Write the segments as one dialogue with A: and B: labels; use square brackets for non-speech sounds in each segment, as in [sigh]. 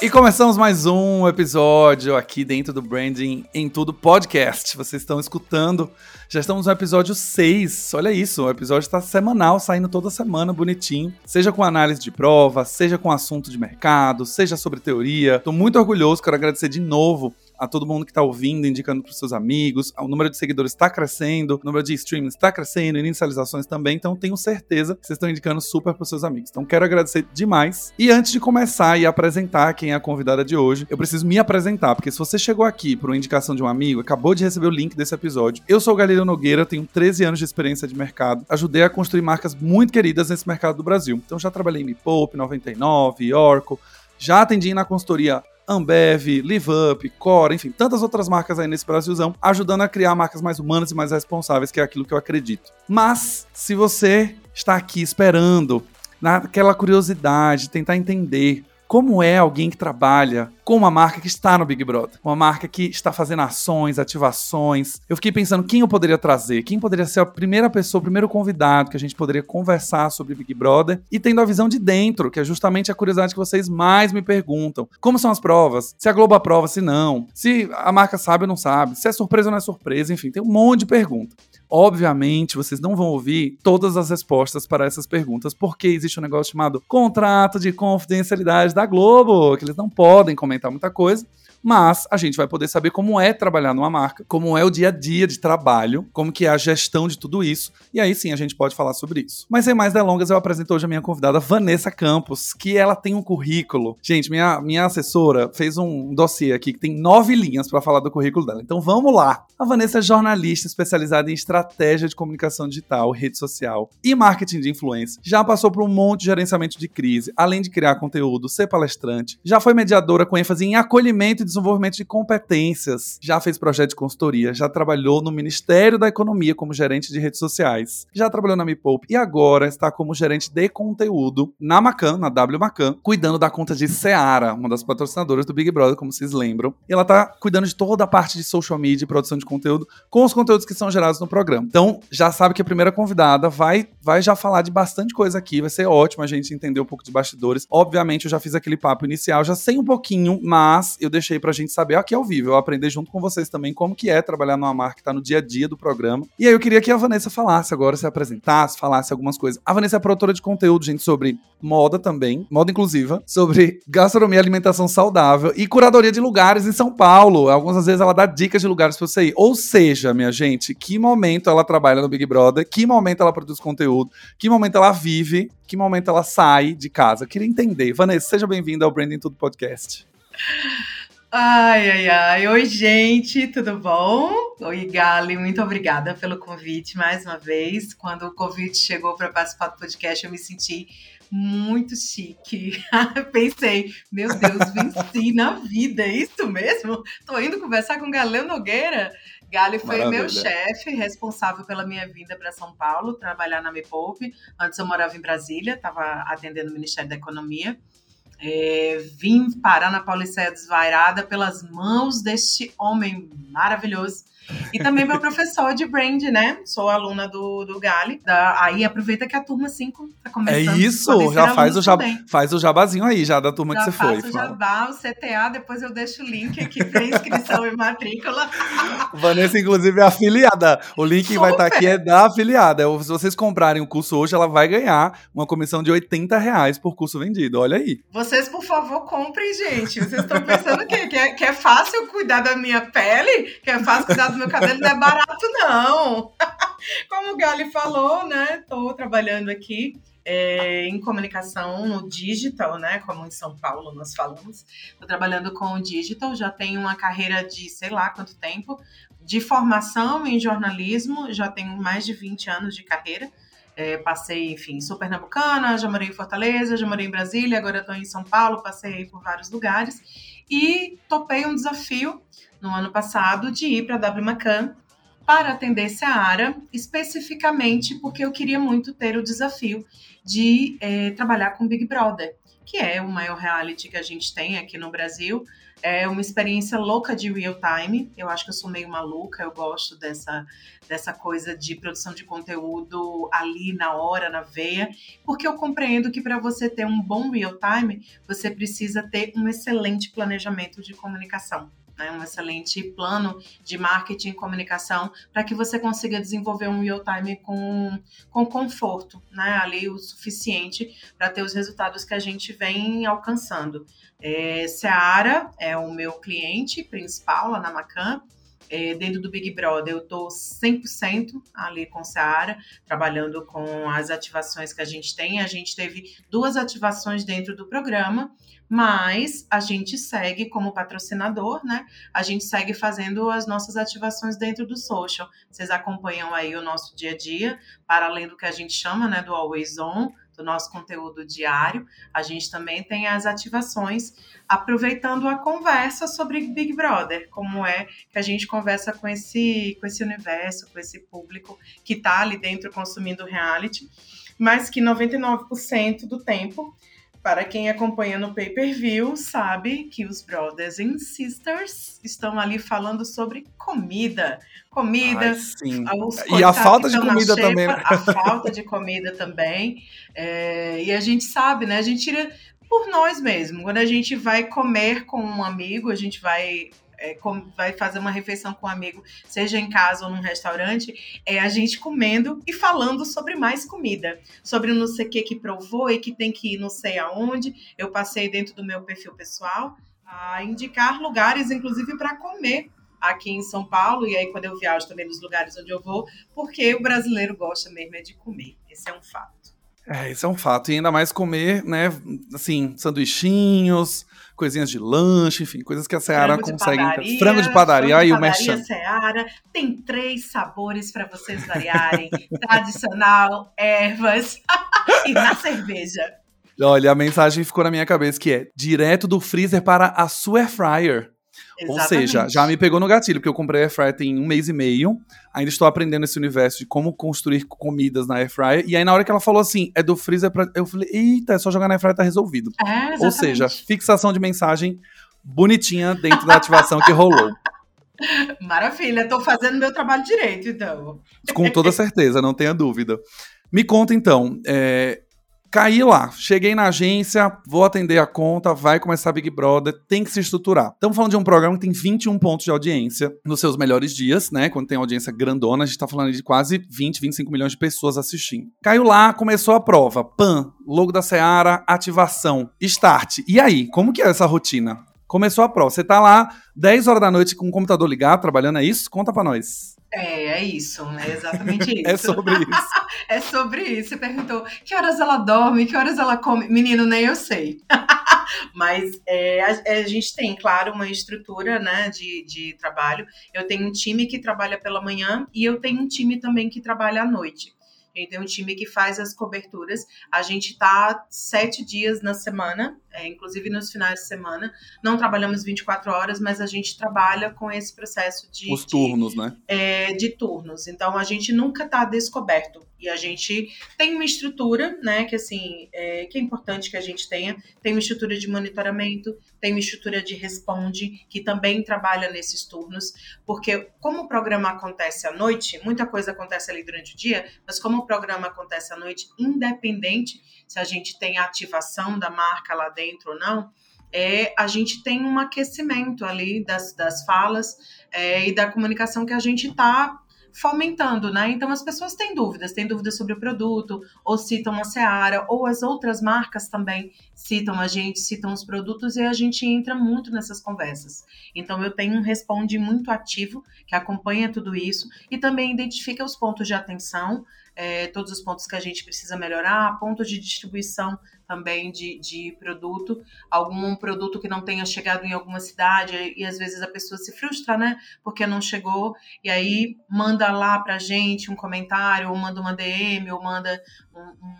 A: E começamos mais um episódio aqui dentro do Branding em Tudo Podcast. Vocês estão escutando, já estamos no episódio 6. Olha isso, o episódio está semanal, saindo toda semana, bonitinho. Seja com análise de prova, seja com assunto de mercado, seja sobre teoria. Estou muito orgulhoso, quero agradecer de novo a todo mundo que está ouvindo, indicando para os seus amigos. O número de seguidores está crescendo, o número de streamings está crescendo, inicializações também. Então, tenho certeza que vocês estão indicando super para os seus amigos. Então, quero agradecer demais. E antes de começar e apresentar quem é a convidada de hoje, eu preciso me apresentar, porque se você chegou aqui por uma indicação de um amigo, acabou de receber o link desse episódio. Eu sou o Galileu Nogueira, tenho 13 anos de experiência de mercado, ajudei a construir marcas muito queridas nesse mercado do Brasil. Então, já trabalhei em Me Poupe, 99, Oracle, já atendi na consultoria Ambev, LiveUp, Core, enfim, tantas outras marcas aí nesse Brasilzão, ajudando a criar marcas mais humanas e mais responsáveis, que é aquilo que eu acredito. Mas, se você está aqui esperando, naquela curiosidade, tentar entender como é alguém que trabalha com uma marca que está no Big Brother, uma marca que está fazendo ações, ativações. Eu fiquei pensando quem eu poderia trazer, quem poderia ser a primeira pessoa, o primeiro convidado que a gente poderia conversar sobre Big Brother e tendo a visão de dentro, que é justamente a curiosidade que vocês mais me perguntam. Como são as provas? Se a Globo aprova, se não? Se a marca sabe ou não sabe? Se é surpresa ou não é surpresa? Enfim, tem um monte de perguntas. Obviamente, vocês não vão ouvir todas as respostas para essas perguntas, porque existe um negócio chamado contrato de confidencialidade da Globo, que eles não podem comentar muita coisa mas a gente vai poder saber como é trabalhar numa marca, como é o dia a dia de trabalho, como que é a gestão de tudo isso, e aí sim a gente pode falar sobre isso. Mas sem mais delongas, eu apresento hoje a minha convidada Vanessa Campos, que ela tem um currículo. Gente, minha, minha assessora fez um dossiê aqui que tem nove linhas para falar do currículo dela. Então vamos lá. A Vanessa é jornalista especializada em estratégia de comunicação digital, rede social e marketing de influência. Já passou por um monte de gerenciamento de crise, além de criar conteúdo, ser palestrante. Já foi mediadora com ênfase em acolhimento e desenvolvimento de competências. Já fez projeto de consultoria, já trabalhou no Ministério da Economia como gerente de redes sociais, já trabalhou na Me Poupe e agora está como gerente de conteúdo na Macan, na W Macan, cuidando da conta de Seara, uma das patrocinadoras do Big Brother, como vocês lembram. E ela está cuidando de toda a parte de social media e produção de conteúdo com os conteúdos que são gerados no programa. Então, já sabe que a primeira convidada vai, vai já falar de bastante coisa aqui, vai ser ótimo a gente entender um pouco de bastidores. Obviamente, eu já fiz aquele papo inicial, já sei um pouquinho, mas eu deixei aí pra gente saber aqui ao vivo, eu aprender junto com vocês também como que é trabalhar numa marca que tá no dia a dia do programa. E aí eu queria que a Vanessa falasse agora, se apresentasse, falasse algumas coisas. A Vanessa é produtora de conteúdo, gente, sobre moda também, moda inclusiva, sobre gastronomia e alimentação saudável e curadoria de lugares em São Paulo. Algumas vezes ela dá dicas de lugares pra você ir. Ou seja, minha gente, que momento ela trabalha no Big Brother, que momento ela produz conteúdo, que momento ela vive, que momento ela sai de casa. Eu queria entender. Vanessa, seja bem-vinda ao Branding Tudo Podcast. [laughs]
B: Ai, ai, ai. Oi, gente, tudo bom? Oi, Gali, muito obrigada pelo convite mais uma vez. Quando o convite chegou para participar do podcast, eu me senti muito chique. [laughs] Pensei, meu Deus, venci na vida, é isso mesmo? Tô indo conversar com Galeu Nogueira. Gali foi Maravilha. meu chefe, responsável pela minha vinda para São Paulo, trabalhar na Me Poupe. Antes eu morava em Brasília, estava atendendo o Ministério da Economia. É, vim parar na Pauliceia Desvairada pelas mãos deste homem maravilhoso e também meu professor de brand, né? Sou aluna do, do Gali. Da, aí aproveita que a turma 5 tá começando.
A: É isso, já faz o, jab, faz o jabazinho aí, já da turma
B: já
A: que você foi.
B: Já jabá, o CTA, depois eu deixo o link aqui para inscrição e matrícula. [laughs]
A: Vanessa, inclusive, é afiliada. O link que vai estar tá aqui é da afiliada. Se vocês comprarem o curso hoje, ela vai ganhar uma comissão de 80 reais por curso vendido. Olha aí.
B: Vocês, por favor, comprem, gente. Vocês estão pensando que, que, é, que é fácil cuidar da minha pele? Que é fácil cuidar do meu cabelo não é barato, não. [laughs] Como o Gali falou, né? Estou trabalhando aqui é, em comunicação no digital, né? Como em São Paulo nós falamos. Estou trabalhando com o digital, já tenho uma carreira de sei lá quanto tempo, de formação em jornalismo, já tenho mais de 20 anos de carreira. É, passei, enfim, sou pernambucana, já morei em Fortaleza, já morei em Brasília, agora estou em São Paulo, passei por vários lugares e topei um desafio no ano passado de ir para a W Macan para atender Seara, especificamente porque eu queria muito ter o desafio de é, trabalhar com Big Brother, que é o maior reality que a gente tem aqui no Brasil. É uma experiência louca de real time. Eu acho que eu sou meio maluca, eu gosto dessa, dessa coisa de produção de conteúdo ali na hora, na veia, porque eu compreendo que para você ter um bom real time, você precisa ter um excelente planejamento de comunicação né, um excelente plano de marketing e comunicação para que você consiga desenvolver um real time com, com conforto, né, ali o suficiente para ter os resultados que a gente vem alcançando. É, Seara é o meu cliente principal lá na Macan. É, dentro do Big Brother, eu estou 100% ali com Seara, trabalhando com as ativações que a gente tem. A gente teve duas ativações dentro do programa, mas a gente segue como patrocinador, né? A gente segue fazendo as nossas ativações dentro do social. Vocês acompanham aí o nosso dia a dia, para além do que a gente chama, né, do Always On, do nosso conteúdo diário. A gente também tem as ativações, aproveitando a conversa sobre Big Brother, como é que a gente conversa com esse, com esse universo, com esse público que está ali dentro consumindo reality, mas que 99% do tempo para quem acompanha no pay-per-view, sabe que os Brothers and Sisters estão ali falando sobre comida. Comida.
A: Ai, e a falta de comida
B: xepa,
A: também. Né?
B: A falta de comida também. É, e a gente sabe, né? A gente tira por nós mesmos. Quando a gente vai comer com um amigo, a gente vai é, vai fazer uma refeição com um amigo, seja em casa ou num restaurante, é a gente comendo e falando sobre mais comida, sobre não sei o que que provou e que tem que ir não sei aonde. Eu passei dentro do meu perfil pessoal a indicar lugares, inclusive para comer aqui em São Paulo, e aí quando eu viajo também nos lugares onde eu vou, porque o brasileiro gosta mesmo é de comer. Esse é um fato.
A: É, isso é um fato. E ainda mais comer, né, assim, sanduichinhos, coisinhas de lanche, enfim, coisas que a Seara frango consegue.
B: Padaria, frango de padaria frango e o. Seara tem três sabores para vocês variarem: [laughs] tradicional, ervas [laughs] e na cerveja.
A: Olha, a mensagem ficou na minha cabeça que é direto do freezer para a sua air fryer. Ou seja, já me pegou no gatilho, porque eu comprei a Air Fryer tem um mês e meio. Ainda estou aprendendo esse universo de como construir comidas na Air Fryer. E aí, na hora que ela falou assim, é do freezer pra. Eu falei, eita, é só jogar na Air Fryer tá resolvido.
B: É,
A: Ou seja, fixação de mensagem bonitinha dentro da ativação que rolou. [laughs]
B: Maravilha, estou fazendo meu trabalho direito, então.
A: Com toda certeza, não tenha dúvida. Me conta então, é, Caí lá, cheguei na agência, vou atender a conta, vai começar Big Brother, tem que se estruturar. Estamos falando de um programa que tem 21 pontos de audiência nos seus melhores dias, né? Quando tem audiência grandona, a gente tá falando de quase 20, 25 milhões de pessoas assistindo. Caiu lá, começou a prova. PAN, logo da Seara, ativação, start. E aí, como que é essa rotina? Começou a prova. Você tá lá 10 horas da noite com o computador ligado, trabalhando, é isso? Conta pra nós.
B: É, é isso, [laughs] é exatamente isso.
A: é sobre isso. [laughs]
B: é sobre isso. Você perguntou que horas ela dorme, que horas ela come. Menino, nem eu sei. [laughs] Mas é, a, a, gente tem, claro, uma estrutura né, de, de trabalho. Eu tenho um time que trabalha pela manhã e eu tenho um time também que trabalha à noite. A gente tem um time que faz as coberturas. A gente está sete dias na semana, é, inclusive nos finais de semana. Não trabalhamos 24 horas, mas a gente trabalha com esse processo de.
A: Os turnos, de, né?
B: É, de turnos. Então a gente nunca está descoberto. E a gente tem uma estrutura, né, que assim, é, que é importante que a gente tenha. Tem uma estrutura de monitoramento, tem uma estrutura de responde, que também trabalha nesses turnos, porque como o programa acontece à noite, muita coisa acontece ali durante o dia, mas como o programa acontece à noite, independente se a gente tem a ativação da marca lá dentro ou não, é, a gente tem um aquecimento ali das, das falas é, e da comunicação que a gente está fomentando, né? Então as pessoas têm dúvidas, têm dúvidas sobre o produto, ou citam a Seara, ou as outras marcas também citam a gente, citam os produtos e a gente entra muito nessas conversas. Então eu tenho um responde muito ativo que acompanha tudo isso e também identifica os pontos de atenção, é, todos os pontos que a gente precisa melhorar, pontos de distribuição também de, de produto, algum produto que não tenha chegado em alguma cidade e às vezes a pessoa se frustra, né? Porque não chegou e aí manda lá pra gente um comentário, ou manda uma DM, ou manda um, um,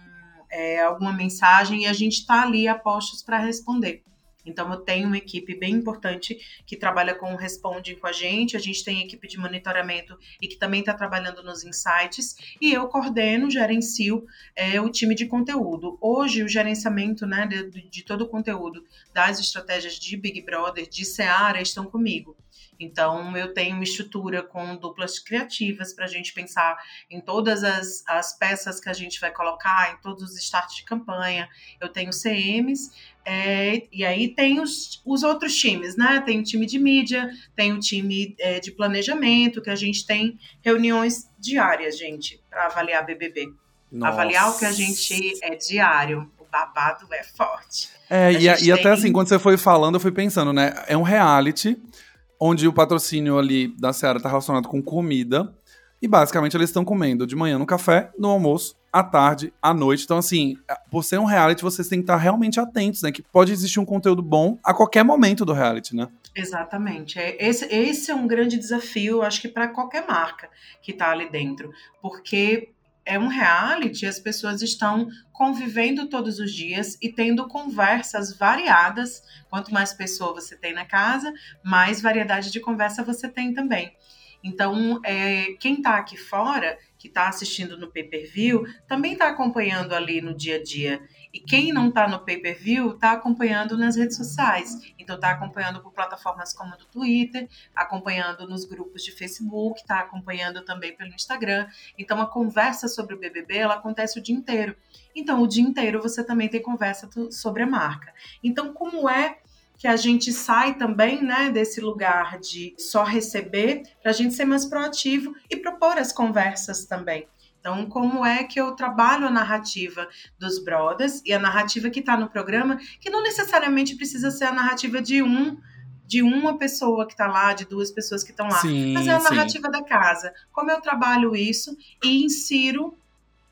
B: é, alguma mensagem e a gente tá ali a postos para responder. Então, eu tenho uma equipe bem importante que trabalha com o Responding com a gente, a gente tem equipe de monitoramento e que também está trabalhando nos insights, e eu coordeno, gerencio é, o time de conteúdo. Hoje, o gerenciamento né, de, de todo o conteúdo das estratégias de Big Brother, de Seara, estão comigo. Então, eu tenho uma estrutura com duplas criativas para a gente pensar em todas as, as peças que a gente vai colocar, em todos os starts de campanha. Eu tenho CMs, é, e aí tem os, os outros times, né? Tem o time de mídia, tem o time é, de planejamento, que a gente tem reuniões diárias, gente, para avaliar BBB. Nossa. Avaliar o que a gente é diário. O babado é forte.
A: É, e, e tem... até assim, quando você foi falando, eu fui pensando, né? É um reality onde o patrocínio ali da Seara está relacionado com comida. E basicamente eles estão comendo de manhã no café, no almoço, à tarde, à noite. Então, assim, por ser um reality, vocês têm que estar realmente atentos, né? Que pode existir um conteúdo bom a qualquer momento do reality, né?
B: Exatamente. É, esse, esse é um grande desafio, acho que para qualquer marca que está ali dentro. Porque é um reality, as pessoas estão convivendo todos os dias e tendo conversas variadas. Quanto mais pessoa você tem na casa, mais variedade de conversa você tem também. Então, é, quem está aqui fora, que está assistindo no pay-per-view, também está acompanhando ali no dia a dia. E quem não está no pay-per-view está acompanhando nas redes sociais. Então está acompanhando por plataformas como do Twitter, acompanhando nos grupos de Facebook, está acompanhando também pelo Instagram. Então a conversa sobre o BBB ela acontece o dia inteiro. Então o dia inteiro você também tem conversa sobre a marca. Então como é que a gente sai também né, desse lugar de só receber, para a gente ser mais proativo e propor as conversas também. Então, como é que eu trabalho a narrativa dos brothers e a narrativa que está no programa, que não necessariamente precisa ser a narrativa de um de uma pessoa que está lá, de duas pessoas que estão lá, sim, mas é a narrativa sim. da casa. Como eu trabalho isso e insiro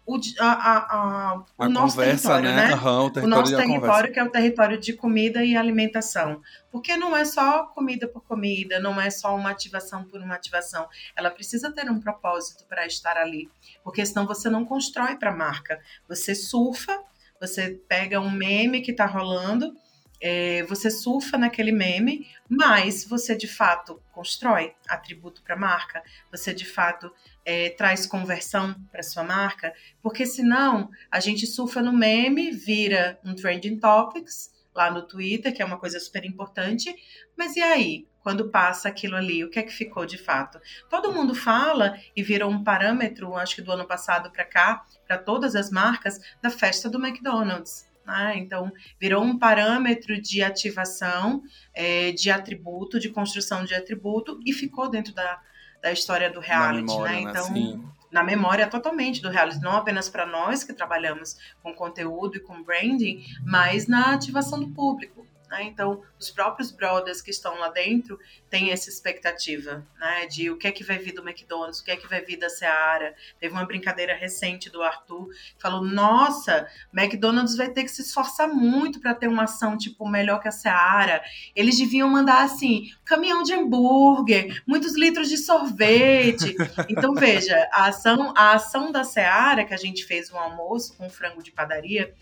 B: o, a, a, a, o nosso conversa, território, né? né? O, o, nosso território, que é o território de comida e alimentação. Porque não é só comida por comida, não é só uma ativação por uma ativação. Ela precisa ter um propósito para estar ali. Porque senão você não constrói para a marca. Você surfa, você pega um meme que está rolando é, você surfa naquele meme, mas você de fato constrói atributo para a marca, você de fato é, traz conversão para sua marca, porque senão a gente surfa no meme, vira um trending topics lá no Twitter, que é uma coisa super importante, mas e aí? Quando passa aquilo ali, o que é que ficou de fato? Todo mundo fala e virou um parâmetro, acho que do ano passado para cá, para todas as marcas, da festa do McDonald's. Né? Então, virou um parâmetro de ativação, é, de atributo, de construção de atributo, e ficou dentro da, da história do reality. Memória, né? Então, né? na memória totalmente do reality, não apenas para nós que trabalhamos com conteúdo e com branding, mas na ativação do público. Né? Então, os próprios brothers que estão lá dentro têm essa expectativa né? de o que é que vai vir do McDonald's, o que é que vai vir da Seara. Teve uma brincadeira recente do Arthur, que falou: Nossa, McDonald's vai ter que se esforçar muito para ter uma ação tipo melhor que a Seara. Eles deviam mandar assim: caminhão de hambúrguer, muitos litros de sorvete. [laughs] Então, veja, a ação, a ação da Seara, que a gente fez um almoço com frango de padaria,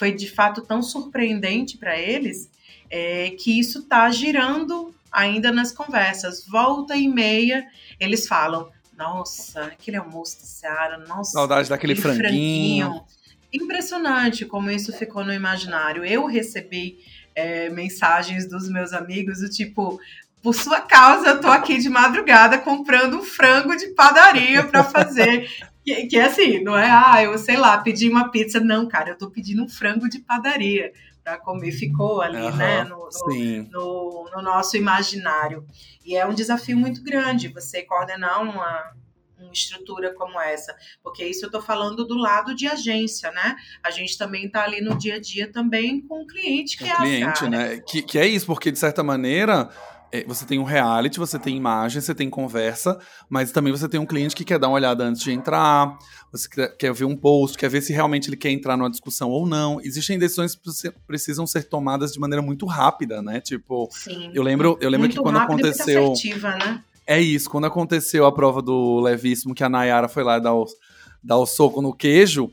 B: foi de fato tão surpreendente para eles é, que isso está girando ainda nas conversas. Volta e meia, eles falam: Nossa, aquele almoço de Seara, nossa.
A: Saudade daquele franguinho. franguinho.
B: Impressionante como isso ficou no imaginário. Eu recebi é, mensagens dos meus amigos do tipo. Por sua causa, eu tô aqui de madrugada comprando um frango de padaria para fazer. [laughs] que, que é assim, não é, ah, eu sei lá, pedi uma pizza. Não, cara, eu tô pedindo um frango de padaria para comer ficou ali, uhum, né, no, no, no, no, nosso imaginário. E é um desafio muito grande você coordenar uma, uma estrutura como essa, porque isso eu estou falando do lado de agência, né? A gente também está ali no dia a dia também com o cliente que o é
A: cliente, né? Que, que é isso, porque de certa maneira você tem um reality, você tem imagem, você tem conversa, mas também você tem um cliente que quer dar uma olhada antes de entrar, você quer, ver um post, quer ver se realmente ele quer entrar numa discussão ou não. Existem decisões que precisam ser tomadas de maneira muito rápida, né? Tipo, Sim. eu lembro, eu lembro que quando aconteceu.
B: Assertiva, né?
A: É isso, quando aconteceu a prova do Levíssimo, que a Nayara foi lá dar o, dar o soco no queijo,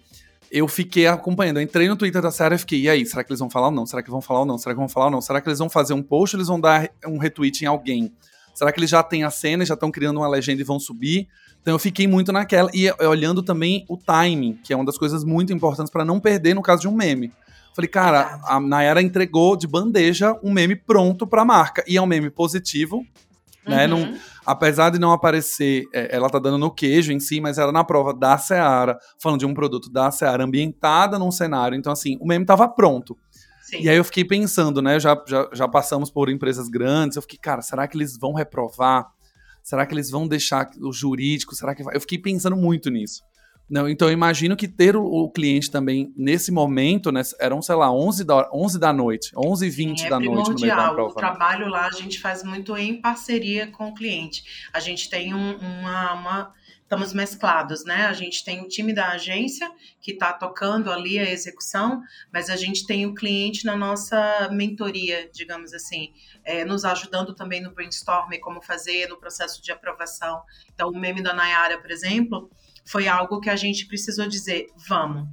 A: eu fiquei acompanhando. Eu entrei no Twitter da Seara e fiquei, e aí, será que eles vão falar ou não? Será que vão falar ou não? Será que vão falar ou não? Será que eles vão fazer um post ou eles vão dar um retweet em alguém? Será que eles já têm a cena e já estão criando uma legenda e vão subir? Então eu fiquei muito naquela. E olhando também o timing, que é uma das coisas muito importantes para não perder no caso de um meme. Falei, cara, a Nayara entregou de bandeja um meme pronto pra marca. E é um meme positivo, né? Uhum. Não, apesar de não aparecer, é, ela tá dando no queijo em si, mas era na prova da Seara, falando de um produto da Seara ambientada num cenário. Então, assim, o meme tava pronto. Sim. E aí eu fiquei pensando, né? Já, já, já passamos por empresas grandes. Eu fiquei, cara, será que eles vão reprovar? Será que eles vão deixar o jurídico? Será que vai? Eu fiquei pensando muito nisso. Não, então eu imagino que ter o, o, cliente também nesse momento, né, eram, sei lá, 11 da, 11 da noite, 11 e 20 é da noite no meio da prova.
B: O trabalho lá a gente faz muito em parceria com o cliente. A gente tem um, uma, uma estamos mesclados, né? A gente tem o time da agência que está tocando ali a execução, mas a gente tem o cliente na nossa mentoria, digamos assim, é, nos ajudando também no brainstorming, como fazer, no processo de aprovação. Então, o meme da Nayara, por exemplo, foi algo que a gente precisou dizer, vamos,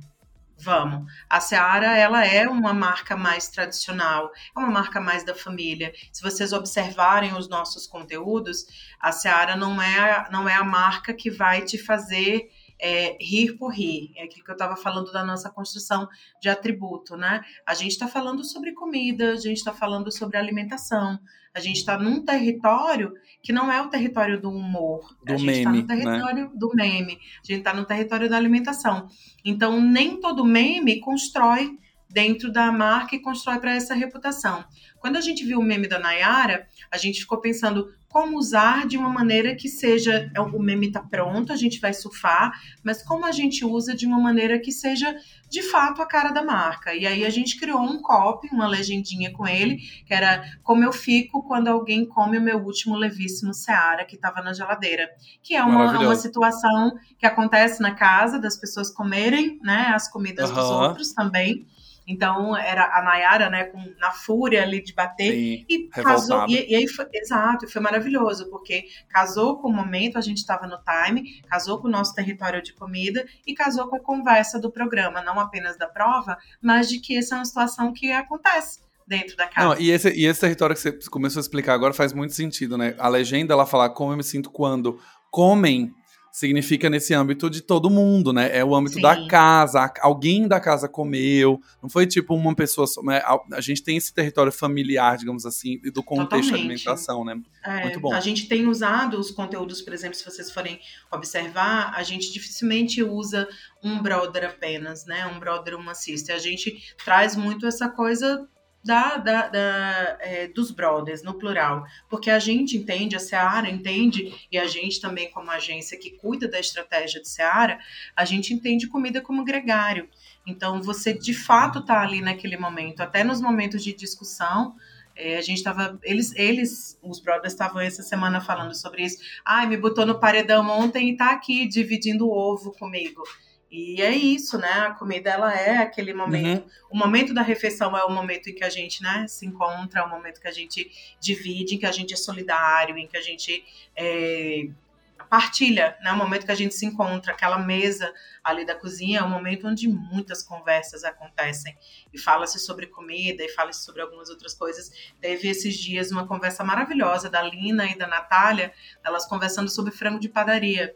B: vamos. A Seara, ela é uma marca mais tradicional, é uma marca mais da família. Se vocês observarem os nossos conteúdos, a Seara não é, não é a marca que vai te fazer é, rir por rir. É aquilo que eu estava falando da nossa construção de atributo, né? A gente está falando sobre comida, a gente está falando sobre alimentação. A gente está num território que não é o território do humor.
A: Do
B: a
A: gente está
B: no né? território né? do meme. A gente está no território da alimentação. Então, nem todo meme constrói dentro da marca e constrói para essa reputação. Quando a gente viu o meme da Nayara, a gente ficou pensando como usar de uma maneira que seja é, o meme está pronto, a gente vai surfar, mas como a gente usa de uma maneira que seja de fato a cara da marca. E aí a gente criou um copy, uma legendinha com ele, que era como eu fico quando alguém come o meu último levíssimo Seara que estava na geladeira, que é uma, uma situação que acontece na casa das pessoas comerem, né, as comidas uhum. dos outros também. Então era a Nayara, né, com, na fúria ali de bater Sim, e casou. E, e, aí foi, exato, foi maravilhoso, porque casou com o momento, a gente estava no time, casou com o nosso território de comida e casou com a conversa do programa, não apenas da prova, mas de que essa é uma situação que acontece dentro da casa.
A: Não, e, esse, e esse território que você começou a explicar agora faz muito sentido, né? A legenda ela fala como eu me sinto quando comem significa nesse âmbito de todo mundo, né? É o âmbito Sim. da casa, alguém da casa comeu, não foi tipo uma pessoa. Né? A, gente tem esse território familiar, digamos assim, e do contexto de alimentação, né?
B: É, Muito bom. A gente tem usado os conteúdos, por exemplo, se vocês forem observar, a gente dificilmente usa um brother apenas, né? Um brother, uma sister. A gente traz muito essa coisa da, da, da é, dos brothers, no plural. Porque a gente entende, a Seara entende, e a gente também, como agência que cuida da estratégia de Seara, a gente entende comida como gregário. Então, você de fato está ali naquele momento, até nos momentos de discussão. É, a gente estava. Eles, eles, os brothers, estavam essa semana falando sobre isso. Ai, me botou no paredão ontem e está aqui dividindo o ovo comigo. E é isso, né? A comida ela é aquele momento. Uhum. O momento da refeição é o momento em que a gente, né, se encontra, é o momento que a gente divide, em que a gente é solidário, em que a gente é, partilha, né? O momento que a gente se encontra, aquela mesa ali da cozinha, é o momento onde muitas conversas acontecem. E fala-se sobre comida e fala-se sobre algumas outras coisas. Teve esses dias uma conversa maravilhosa da Lina e da Natália, elas conversando sobre frango de padaria.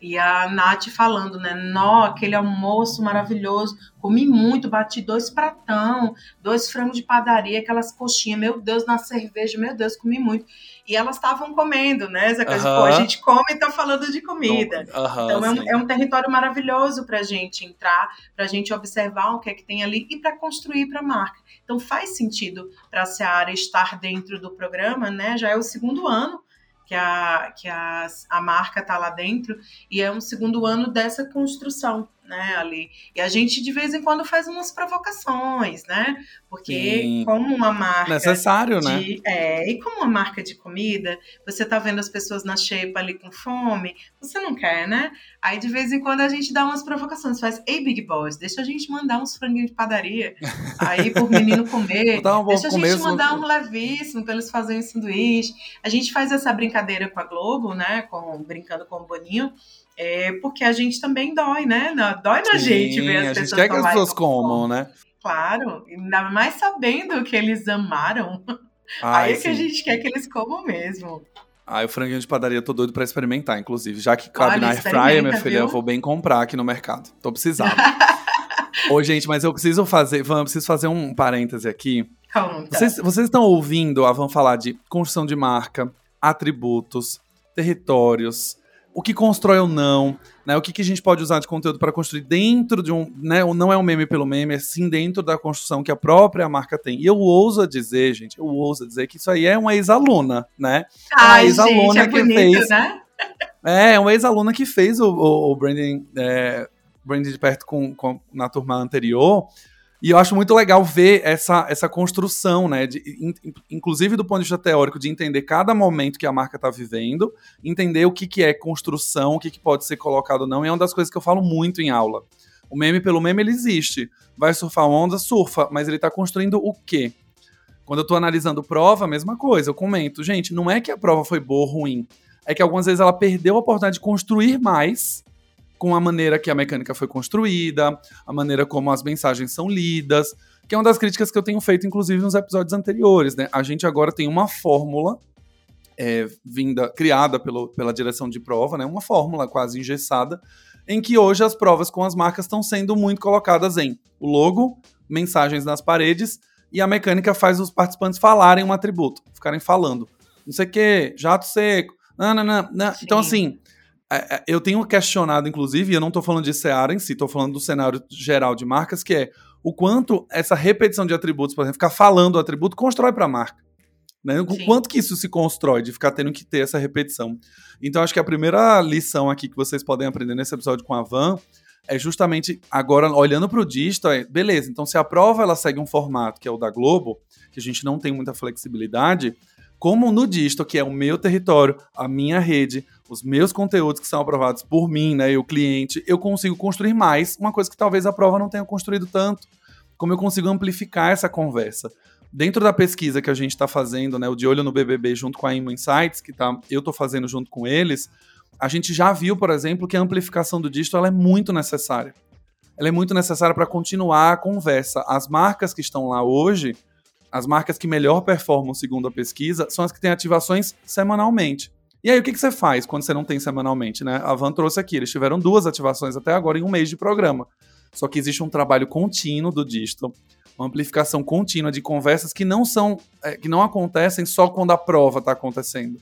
B: E a Nath falando, né? Nó, aquele almoço maravilhoso. Comi muito, bati dois pratão, dois frangos de padaria, aquelas coxinhas, meu Deus, na cerveja, meu Deus, comi muito. E elas estavam comendo, né? Essa coisa, pô, a gente come e tá falando de comida. Então é um, é um, território maravilhoso pra gente entrar, pra gente observar o que é que tem ali e para construir para a marca. Então faz sentido para a Seara estar dentro do programa, né? Já é o segundo ano que a, que a, a marca está lá dentro, e é um segundo ano dessa construção né, ali. E a gente de vez em quando faz umas provocações, né? Porque Sim. como uma marca
A: necessário,
B: de,
A: né?
B: É, e como uma marca de comida, você tá vendo as pessoas na shape ali com fome, você não quer, né? Aí de vez em quando a gente dá umas provocações, faz, ei Big Boss, deixa a gente mandar uns franguinhos de padaria [laughs] aí pro menino comer, um deixa a gente mandar um levíssimo para eles fazerem sanduíche. A gente faz essa brincadeira com a Globo, né? Com brincando com o Boninho é porque a gente também dói, né? Dói na Sim, gente ver as
A: a
B: pessoas
A: gente quer que as pessoas comam, né?
B: Claro, ainda mais sabendo que eles amaram. Ai, Aí é que a gente quer que eles comam mesmo.
A: Ah, o franguinho de padaria tô doido pra experimentar, inclusive. Já que cabe Olha, na airfryer, minha filha, viu? eu vou bem comprar aqui no mercado. Tô precisando. [laughs] Ô, gente, mas eu preciso fazer, Van, eu preciso fazer um parêntese aqui.
B: Conta.
A: Vocês, vocês estão ouvindo a Van falar de construção de marca, atributos, territórios, o que constrói ou não, né? O que, que a gente pode usar de conteúdo para construir dentro de um, né? Não é um meme pelo meme, é sim dentro da construção que a própria marca tem. E eu ouso dizer, gente, eu ouso dizer que isso aí é uma ex-aluna, né?
B: Ai, uma ex-aluna é que bonito, fez. Né?
A: É, uma ex-aluna que fez o, o, o branding, é, branding de perto com, com, na turma anterior. E eu acho muito legal ver essa, essa construção, né? De, in, inclusive do ponto de vista teórico, de entender cada momento que a marca está vivendo, entender o que, que é construção, o que, que pode ser colocado ou não. E é uma das coisas que eu falo muito em aula. O meme pelo meme, ele existe. Vai surfar onda, surfa, mas ele está construindo o quê? Quando eu estou analisando prova, a mesma coisa. Eu comento, gente, não é que a prova foi boa ou ruim. É que algumas vezes ela perdeu a oportunidade de construir mais com a maneira que a mecânica foi construída, a maneira como as mensagens são lidas, que é uma das críticas que eu tenho feito, inclusive, nos episódios anteriores, né? A gente agora tem uma fórmula é, vinda, criada pelo, pela direção de prova, né? Uma fórmula quase engessada, em que hoje as provas com as marcas estão sendo muito colocadas em o logo, mensagens nas paredes, e a mecânica faz os participantes falarem um atributo, ficarem falando. Não sei o que, jato seco, não, não, não, não. Então, assim, eu tenho questionado, inclusive, e eu não estou falando de Seara em si, estou falando do cenário geral de marcas, que é o quanto essa repetição de atributos, por exemplo, ficar falando o atributo, constrói para a marca. Né? O quanto que isso se constrói, de ficar tendo que ter essa repetição. Então, acho que a primeira lição aqui que vocês podem aprender nesse episódio com a Van é justamente agora olhando para o digital, é, beleza, então se a prova ela segue um formato que é o da Globo, que a gente não tem muita flexibilidade, como no disto, que é o meu território, a minha rede, os meus conteúdos que são aprovados por mim, né, e o cliente, eu consigo construir mais, uma coisa que talvez a prova não tenha construído tanto. Como eu consigo amplificar essa conversa. Dentro da pesquisa que a gente está fazendo, né, o de olho no BBB junto com a Imo Insights, que tá, eu estou fazendo junto com eles, a gente já viu, por exemplo, que a amplificação do dígito ela é muito necessária. Ela é muito necessária para continuar a conversa. As marcas que estão lá hoje, as marcas que melhor performam, segundo a pesquisa, são as que têm ativações semanalmente. E aí, o que, que você faz quando você não tem semanalmente, né? A Van trouxe aqui, eles tiveram duas ativações até agora em um mês de programa. Só que existe um trabalho contínuo do digital, uma amplificação contínua de conversas que não são, é, que não acontecem só quando a prova está acontecendo.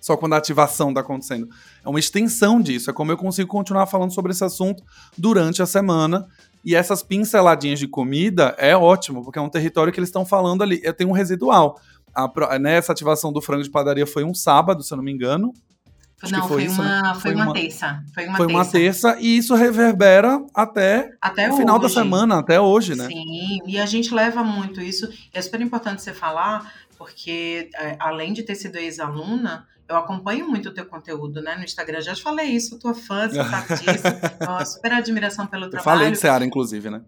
A: Só quando a ativação está acontecendo. É uma extensão disso. É como eu consigo continuar falando sobre esse assunto durante a semana e essas pinceladinhas de comida é ótimo, porque é um território que eles estão falando ali. Tem um residual. A, né, essa ativação do frango de padaria foi um sábado, se eu não me engano.
B: Acho não, foi, foi, isso, uma, né? foi, foi uma, uma, terça. Foi uma
A: foi
B: terça.
A: uma terça e isso reverbera até, até o hoje. final da semana, até hoje, né?
B: Sim, e a gente leva muito isso. É super importante você falar, porque é, além de ter sido ex-aluna, eu acompanho muito o teu conteúdo, né? No Instagram. Já te falei isso, tua fã, você sabe disso. Super admiração pelo eu trabalho.
A: Falei de Seara, inclusive, né?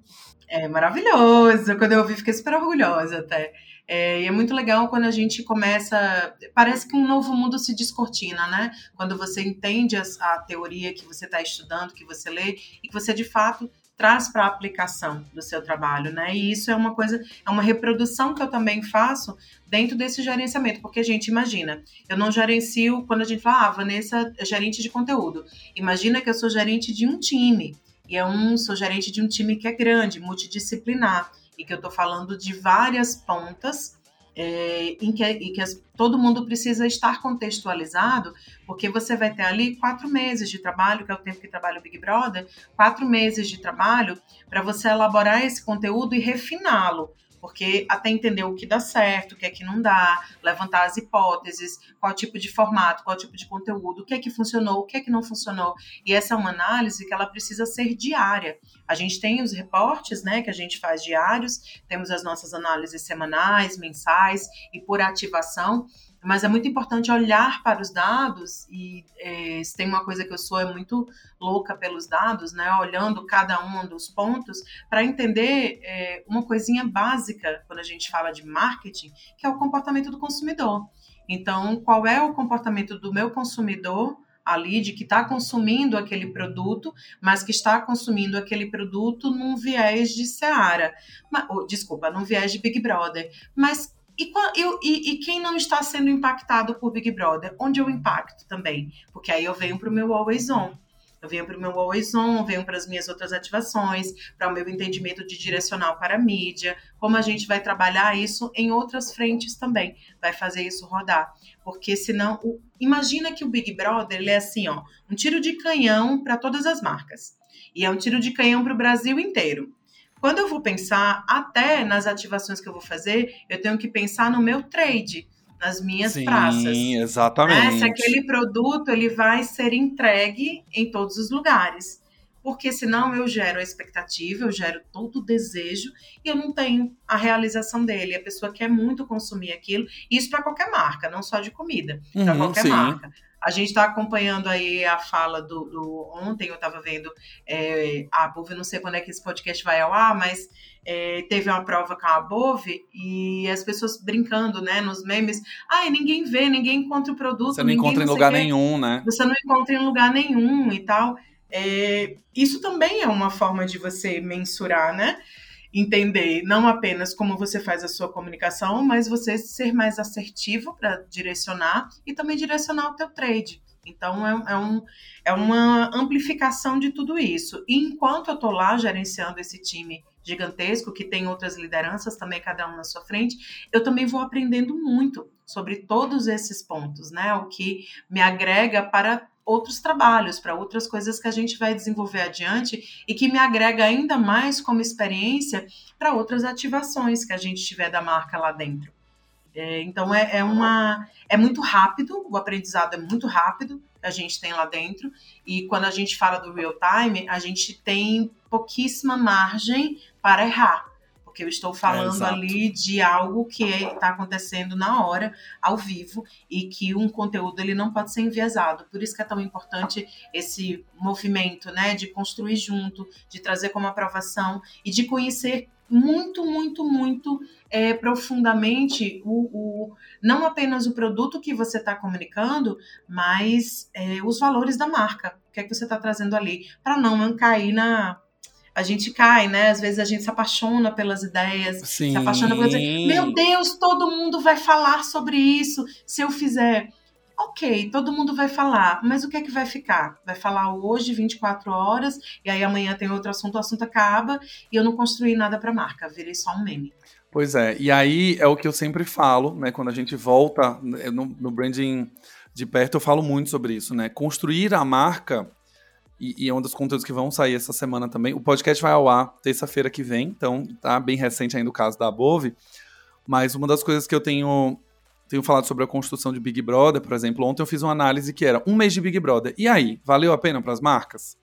B: É maravilhoso. Quando eu ouvi, fiquei super orgulhosa até. É, e é muito legal quando a gente começa. Parece que um novo mundo se descortina, né? Quando você entende a, a teoria que você está estudando, que você lê, e que você de fato traz para a aplicação do seu trabalho, né? E isso é uma coisa, é uma reprodução que eu também faço dentro desse gerenciamento, porque, gente, imagina, eu não gerencio, quando a gente fala, ah, Vanessa é gerente de conteúdo, imagina que eu sou gerente de um time, e é um, sou gerente de um time que é grande, multidisciplinar, e que eu estou falando de várias pontas é, em que, em que as, todo mundo precisa estar contextualizado, porque você vai ter ali quatro meses de trabalho, que é o tempo que trabalha o Big Brother, quatro meses de trabalho para você elaborar esse conteúdo e refiná-lo porque até entender o que dá certo, o que é que não dá, levantar as hipóteses, qual tipo de formato, qual tipo de conteúdo, o que é que funcionou, o que é que não funcionou. E essa é uma análise que ela precisa ser diária. A gente tem os reportes, né, que a gente faz diários, temos as nossas análises semanais, mensais e por ativação, mas é muito importante olhar para os dados e é, se tem uma coisa que eu sou é muito louca pelos dados, né? Olhando cada um dos pontos para entender é, uma coisinha básica quando a gente fala de marketing, que é o comportamento do consumidor. Então, qual é o comportamento do meu consumidor ali de que está consumindo aquele produto, mas que está consumindo aquele produto num viés de Seara. Desculpa, num viés de Big Brother. Mas e, e, e, quem não está sendo impactado por Big Brother? Onde eu impacto também? Porque aí eu venho para o meu Always On. Eu venho para o meu Always On, venho para as minhas outras ativações, para o meu entendimento de direcional para a mídia, como a gente vai trabalhar isso em outras frentes também, vai fazer isso rodar. Porque senão, o, imagina que o Big Brother ele é assim, ó, um tiro de canhão para todas as marcas. E é um tiro de canhão para o Brasil inteiro. Quando eu vou pensar, até nas ativações que eu vou fazer, eu tenho que pensar no meu trade nas minhas
A: Sim,
B: praças.
A: Sim, exatamente.
B: Né? Se aquele produto ele vai ser entregue em todos os lugares. Porque senão eu gero a expectativa, eu gero todo o desejo e eu não tenho a realização dele. A pessoa quer muito consumir aquilo, isso para qualquer marca, não só de comida, para uhum, qualquer sim. marca. A gente está acompanhando aí a fala do. do ontem eu estava vendo é, a Bove, não sei quando é que esse podcast vai ao ar, mas é, teve uma prova com a Bove e as pessoas brincando, né, nos memes. Ai, ninguém vê, ninguém encontra o produto.
A: Você não encontra em lugar nenhum, né?
B: Você não encontra em lugar nenhum e tal. É, isso também é uma forma de você mensurar, né? Entender não apenas como você faz a sua comunicação, mas você ser mais assertivo para direcionar e também direcionar o teu trade. Então é, é, um, é uma amplificação de tudo isso. E enquanto eu estou lá gerenciando esse time gigantesco, que tem outras lideranças também, cada um na sua frente, eu também vou aprendendo muito sobre todos esses pontos, né? O que me agrega para outros trabalhos, para outras coisas que a gente vai desenvolver adiante e que me agrega ainda mais como experiência para outras ativações que a gente tiver da marca lá dentro. É, então é, é, uma é muito rápido, o aprendizado é muito rápido a gente tem lá dentro e quando a gente fala do real time a gente tem pouquíssima margem para errar porque eu estou falando é, ali de algo que está acontecendo na hora, ao vivo, e que um conteúdo ele não pode ser enviesado. Por isso que é tão importante esse movimento, né, de construir junto, de trazer como aprovação e de conhecer muito, muito, muito é, profundamente o, o, não apenas o produto que você está comunicando, mas é, os valores da marca. O que é que você está trazendo ali, para não cair na a gente cai, né? Às vezes a gente se apaixona pelas ideias, Sim. se apaixona por dizer, meu Deus, todo mundo vai falar sobre isso se eu fizer. Ok, todo mundo vai falar, mas o que é que vai ficar? Vai falar hoje 24 horas e aí amanhã tem outro assunto, o assunto acaba e eu não construí nada para a marca, virei só um meme.
A: Pois é, e aí é o que eu sempre falo, né? Quando a gente volta no, no branding de perto, eu falo muito sobre isso, né? Construir a marca e, e, é um dos conteúdos que vão sair essa semana também. O podcast vai ao ar terça-feira que vem, então tá bem recente ainda o caso da Above. Mas uma das coisas que eu tenho, tenho falado sobre a construção de Big Brother, por exemplo, ontem eu fiz uma análise que era um mês de Big Brother. E aí, valeu a pena para as marcas?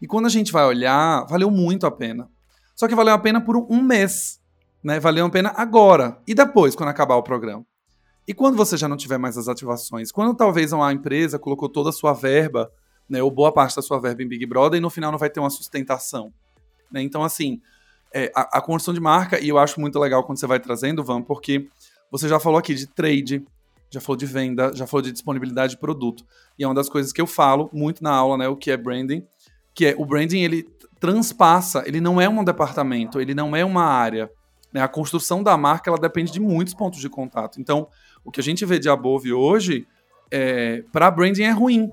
A: E quando a gente vai olhar, valeu muito a pena. Só que valeu a pena por um mês, né? Valeu a pena agora. E depois, quando acabar o programa? E quando você já não tiver mais as ativações? Quando talvez uma empresa colocou toda a sua verba né, ou boa parte da sua verba em Big Brother, e no final não vai ter uma sustentação. Né? Então, assim, é, a, a, construção de marca, e eu acho muito legal quando você vai trazendo, Van, porque você já falou aqui de trade, já falou de venda, já falou de disponibilidade de produto. E é uma das coisas que eu falo muito na aula, né, o que é branding, que é o branding, ele transpassa, ele não é um departamento, ele não é uma área. Né? A construção da marca, ela depende de muitos pontos de contato. Então, o que a gente vê de Above hoje, é, para branding é ruim,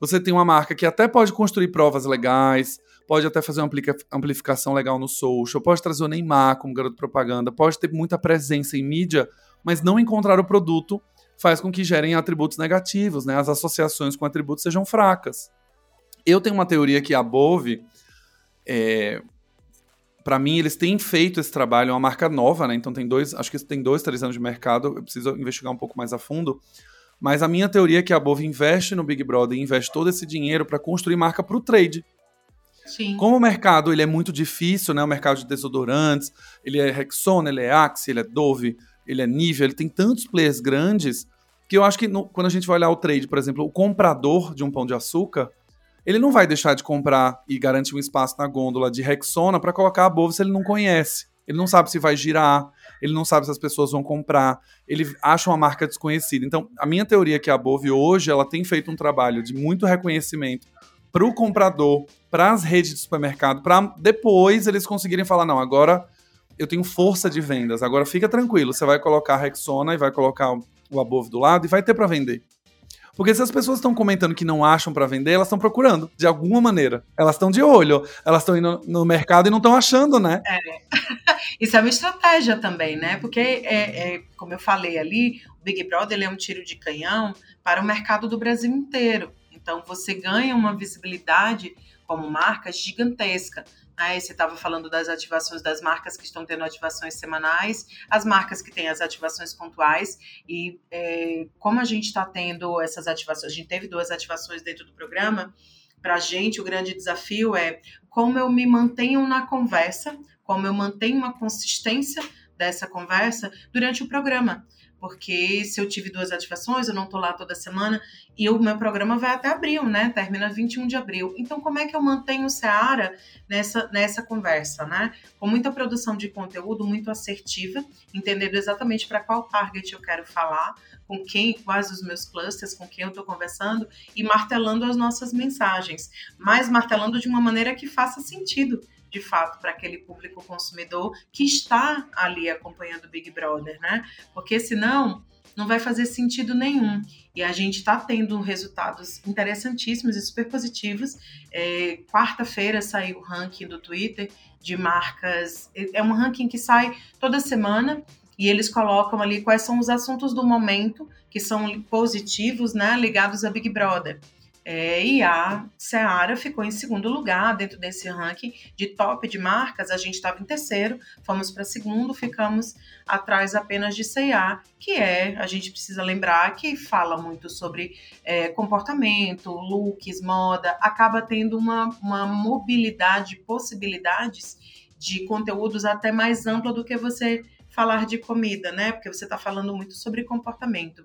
A: você tem uma marca que até pode construir provas legais, pode até fazer uma amplificação legal no social, pode trazer o Neymar como garoto propaganda, pode ter muita presença em mídia, mas não encontrar o produto faz com que gerem atributos negativos, né? As associações com atributos sejam fracas. Eu tenho uma teoria que a Bove, é, para mim, eles têm feito esse trabalho, é uma marca nova, né? Então tem dois, acho que tem dois, três anos de mercado, eu preciso investigar um pouco mais a fundo. Mas a minha teoria é que a Bove investe no Big Brother e investe todo esse dinheiro para construir marca para o trade.
B: Sim.
A: Como o mercado ele é muito difícil, né? O mercado de desodorantes, ele é Rexona, ele é Axe, ele é Dove, ele é Nivea, ele tem tantos players grandes que eu acho que no, quando a gente vai olhar o trade, por exemplo, o comprador de um pão de açúcar, ele não vai deixar de comprar e garantir um espaço na gôndola de Rexona para colocar a Bove se ele não conhece. Ele não sabe se vai girar, ele não sabe se as pessoas vão comprar, ele acha uma marca desconhecida. Então, a minha teoria é que a Bove hoje, ela tem feito um trabalho de muito reconhecimento para o comprador, para as redes de supermercado, para depois eles conseguirem falar, não, agora eu tenho força de vendas, agora fica tranquilo, você vai colocar a Rexona e vai colocar o Above do lado e vai ter para vender. Porque se as pessoas estão comentando que não acham para vender, elas estão procurando, de alguma maneira. Elas estão de olho, elas estão indo no mercado e não estão achando, né?
B: É. [laughs] Isso é uma estratégia também, né? Porque, é, é, como eu falei ali, o Big Brother é um tiro de canhão para o mercado do Brasil inteiro. Então, você ganha uma visibilidade como marca gigantesca. Aí você estava falando das ativações das marcas que estão tendo ativações semanais, as marcas que têm as ativações pontuais. E é, como a gente está tendo essas ativações, a gente teve duas ativações dentro do programa. Para a gente, o grande desafio é como eu me mantenho na conversa, como eu mantenho uma consistência dessa conversa durante o programa porque se eu tive duas ativações, eu não tô lá toda semana, e o meu programa vai até abril, né? Termina 21 de abril. Então, como é que eu mantenho o Seara nessa, nessa conversa, né? Com muita produção de conteúdo, muito assertiva, entendendo exatamente para qual target eu quero falar, com quem, quais os meus clusters, com quem eu estou conversando, e martelando as nossas mensagens, mas martelando de uma maneira que faça sentido de fato para aquele público consumidor que está ali acompanhando o Big Brother, né? Porque senão não vai fazer sentido nenhum. E a gente está tendo resultados interessantíssimos e super positivos. É, Quarta-feira saiu o ranking do Twitter de marcas. É um ranking que sai toda semana e eles colocam ali quais são os assuntos do momento que são positivos, né, ligados a Big Brother. É, e a Seara ficou em segundo lugar dentro desse ranking de top de marcas. A gente estava em terceiro, fomos para segundo, ficamos atrás apenas de C&A, que é, a gente precisa lembrar que fala muito sobre é, comportamento, looks, moda, acaba tendo uma, uma mobilidade, possibilidades de conteúdos até mais ampla do que você falar de comida, né? Porque você está falando muito sobre comportamento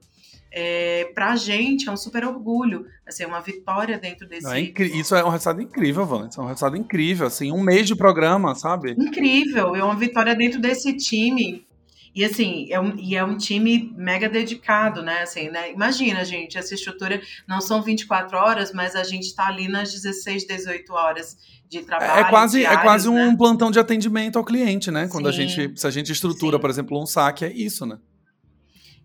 B: é, para a gente é um super orgulho, assim, é uma vitória dentro desse. Não, é
A: isso é um resultado incrível, Vanessa, é um resultado incrível, assim, um mês de programa, sabe?
B: Incrível, é uma vitória dentro desse time. E assim, é um, e é um time mega dedicado, né? Assim, né? Imagina, gente, essa estrutura não são 24 horas, mas a gente está ali nas 16, 18 horas de é, trabalho.
A: É quase, diários, é quase né? um plantão de atendimento ao cliente, né? Quando Sim. a gente, se a gente estrutura, Sim. por exemplo, um saque, é isso, né?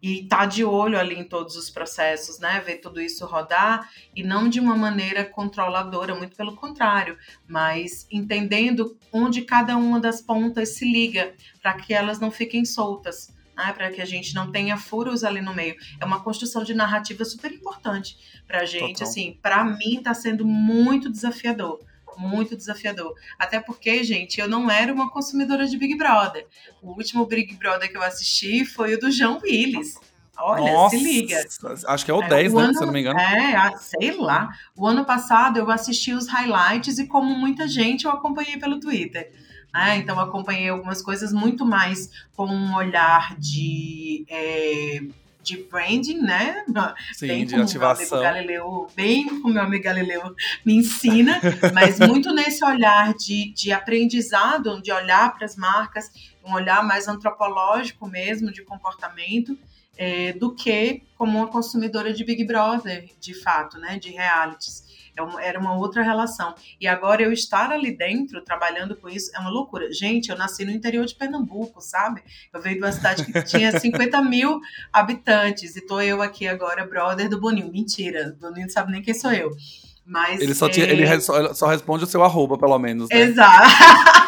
B: E tá de olho ali em todos os processos, né? Ver tudo isso rodar e não de uma maneira controladora, muito pelo contrário, mas entendendo onde cada uma das pontas se liga para que elas não fiquem soltas. Né, para que a gente não tenha furos ali no meio. É uma construção de narrativa super importante para a gente. Total. Assim, para mim está sendo muito desafiador muito desafiador. Até porque, gente, eu não era uma consumidora de Big Brother. O último Big Brother que eu assisti foi o do João Willis. Olha, Nossa, se liga.
A: Acho que é o é, 10, o né? Ano, se eu não me engano.
B: É, sei lá. O ano passado eu assisti os highlights e, como muita gente, eu acompanhei pelo Twitter. Né? Então, acompanhei algumas coisas muito mais com um olhar de. É, de branding, né?
A: Sim, bem de ativação.
B: Meu Galileu, bem como meu amigo Galileu me ensina, mas muito nesse olhar de, de aprendizado, de olhar para as marcas, um olhar mais antropológico mesmo, de comportamento, é, do que como uma consumidora de Big Brother, de fato, né? De realities. É era uma outra relação. E agora eu estar ali dentro, trabalhando com isso, é uma loucura. Gente, eu nasci no interior de Pernambuco, sabe? Eu venho de uma cidade que tinha [laughs] 50 mil habitantes, e tô eu aqui agora, brother do Boninho. Mentira, o Boninho não sabe nem quem sou eu. Mas,
A: ele só, é... ele só, só responde o seu arroba, pelo menos. Né?
B: Exato. [laughs]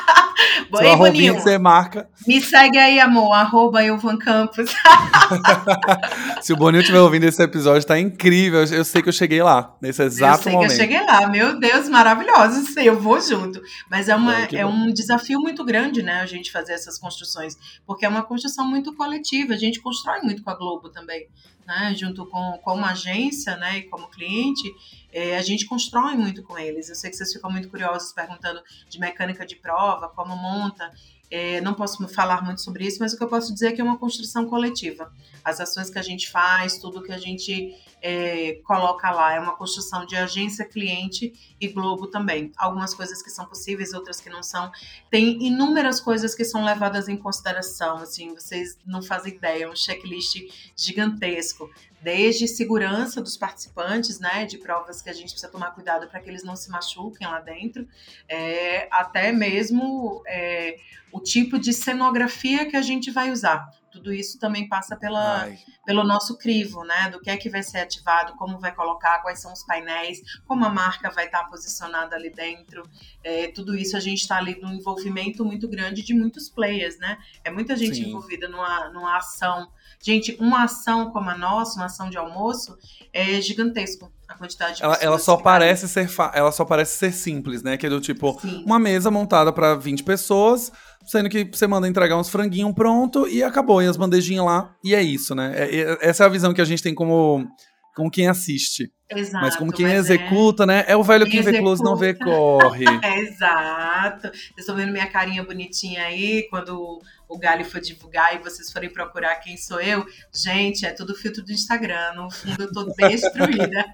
A: Seu Ei, Boninho, você marca.
B: Me segue aí, amor, arroba Ilvan Campos. [laughs]
A: Se o Boninho estiver ouvindo esse episódio, tá incrível. Eu sei que eu cheguei lá, nesse exato
B: eu sei
A: momento.
B: Que eu cheguei lá, meu Deus, maravilhoso. Eu vou junto. Mas é, uma, é um desafio muito grande, né, a gente fazer essas construções. Porque é uma construção muito coletiva. A gente constrói muito com a Globo também. Né, junto com, com uma agência né, e como cliente, é, a gente constrói muito com eles. Eu sei que vocês ficam muito curiosos perguntando de mecânica de prova, como monta. É, não posso falar muito sobre isso, mas o que eu posso dizer é que é uma construção coletiva. As ações que a gente faz, tudo que a gente é, coloca lá é uma construção de agência, cliente e Globo também. Algumas coisas que são possíveis, outras que não são. Tem inúmeras coisas que são levadas em consideração. Assim, vocês não fazem ideia, é um checklist gigantesco desde segurança dos participantes, né, de provas que a gente precisa tomar cuidado para que eles não se machuquem lá dentro, é, até mesmo é, o tipo de cenografia que a gente vai usar. Tudo isso também passa pela, pelo nosso crivo, né? Do que é que vai ser ativado, como vai colocar, quais são os painéis, como a marca vai estar posicionada ali dentro. É, tudo isso a gente está ali num envolvimento muito grande de muitos players, né? É muita gente Sim. envolvida numa, numa ação. Gente, uma ação como a nossa, uma ação de almoço, é gigantesco a quantidade de
A: ela, ela só parece ser ela só parece ser simples, né? Que é do tipo Sim. uma mesa montada para 20 pessoas, sendo que você manda entregar uns franguinhos pronto e acabou, e as bandejinhas lá, e é isso, né? É, é, essa é a visão que a gente tem como, como quem assiste.
B: Exato,
A: mas como quem mas é executa, é... né? É o velho que vê close não vê corre. [laughs]
B: Exato. Vocês estão vendo minha carinha bonitinha aí, quando o Galho for divulgar e vocês forem procurar quem sou eu. Gente, é tudo filtro do Instagram. No fundo, eu tô [laughs] destruída.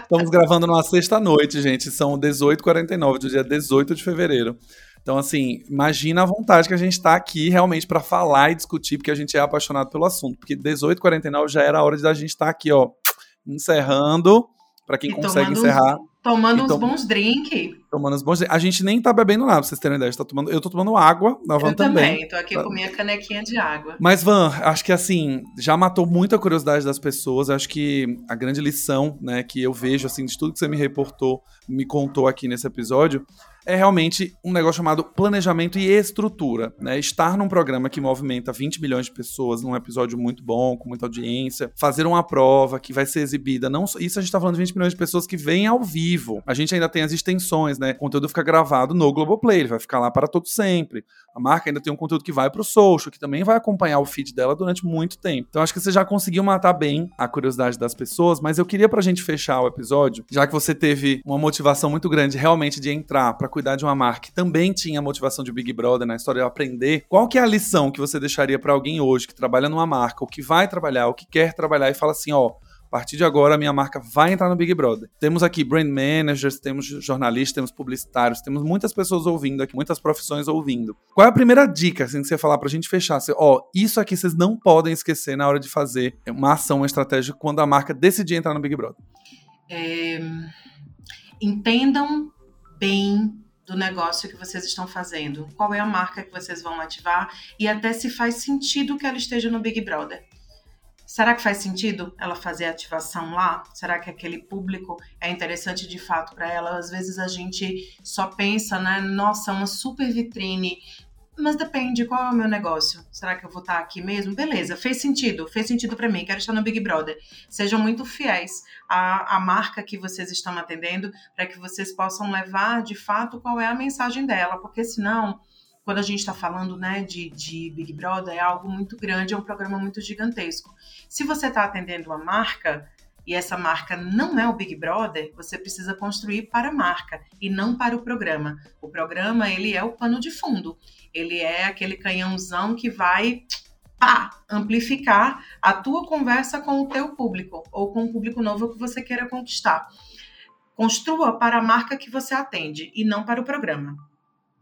A: Estamos gravando numa sexta-noite, gente. São 18h49, do dia 18 de fevereiro. Então, assim, imagina a vontade que a gente está aqui realmente para falar e discutir, porque a gente é apaixonado pelo assunto. Porque 18h49 já era a hora de a gente estar tá aqui, ó, encerrando, para quem e consegue encerrar.
B: Tomando uns bons drinks.
A: Tomando uns bons drinks. A gente nem tá bebendo nada, pra vocês terem ideia. Tá tomando, eu tô tomando água, a Van
B: eu
A: também.
B: também, tô aqui tá. com minha canequinha de água.
A: Mas, Van, acho que assim, já matou muita curiosidade das pessoas. Acho que a grande lição, né, que eu vejo, assim, de tudo que você me reportou, me contou aqui nesse episódio, é realmente um negócio chamado planejamento e estrutura. Né? Estar num programa que movimenta 20 milhões de pessoas num episódio muito bom, com muita audiência, fazer uma prova que vai ser exibida. Não Isso a gente está falando de 20 milhões de pessoas que vêm ao vivo. A gente ainda tem as extensões, né? O conteúdo fica gravado no Globoplay, ele vai ficar lá para todo sempre. A marca ainda tem um conteúdo que vai para o social, que também vai acompanhar o feed dela durante muito tempo. Então acho que você já conseguiu matar bem a curiosidade das pessoas, mas eu queria pra gente fechar o episódio, já que você teve uma motivação muito grande realmente de entrar para cuidar de uma marca que também tinha a motivação de Big Brother na história de aprender, qual que é a lição que você deixaria para alguém hoje que trabalha numa marca, ou que vai trabalhar, ou que quer trabalhar e fala assim, ó, a partir de agora, a minha marca vai entrar no Big Brother. Temos aqui brand managers, temos jornalistas, temos publicitários, temos muitas pessoas ouvindo aqui, muitas profissões ouvindo. Qual é a primeira dica assim, que você falar pra gente fechar? Você, ó, isso aqui vocês não podem esquecer na hora de fazer uma ação, uma estratégia quando a marca decidir entrar no Big Brother.
B: É, entendam bem do negócio que vocês estão fazendo, qual é a marca que vocês vão ativar e até se faz sentido que ela esteja no Big Brother. Será que faz sentido ela fazer ativação lá? Será que aquele público é interessante de fato para ela? Às vezes a gente só pensa, né? Nossa, uma super vitrine. Mas depende, qual é o meu negócio? Será que eu vou estar aqui mesmo? Beleza, fez sentido, fez sentido para mim, quero estar no Big Brother. Sejam muito fiéis à, à marca que vocês estão atendendo, para que vocês possam levar de fato qual é a mensagem dela, porque senão quando a gente está falando né, de, de, Big Brother, é algo muito grande, é um programa muito gigantesco. Se você está atendendo uma marca e essa marca não é o Big Brother, você precisa construir para a marca e não para o programa. O programa ele é o pano de fundo, ele é aquele canhãozão que vai pá, amplificar a tua conversa com o teu público ou com o público novo que você queira conquistar. Construa para a marca que você atende e não para o programa.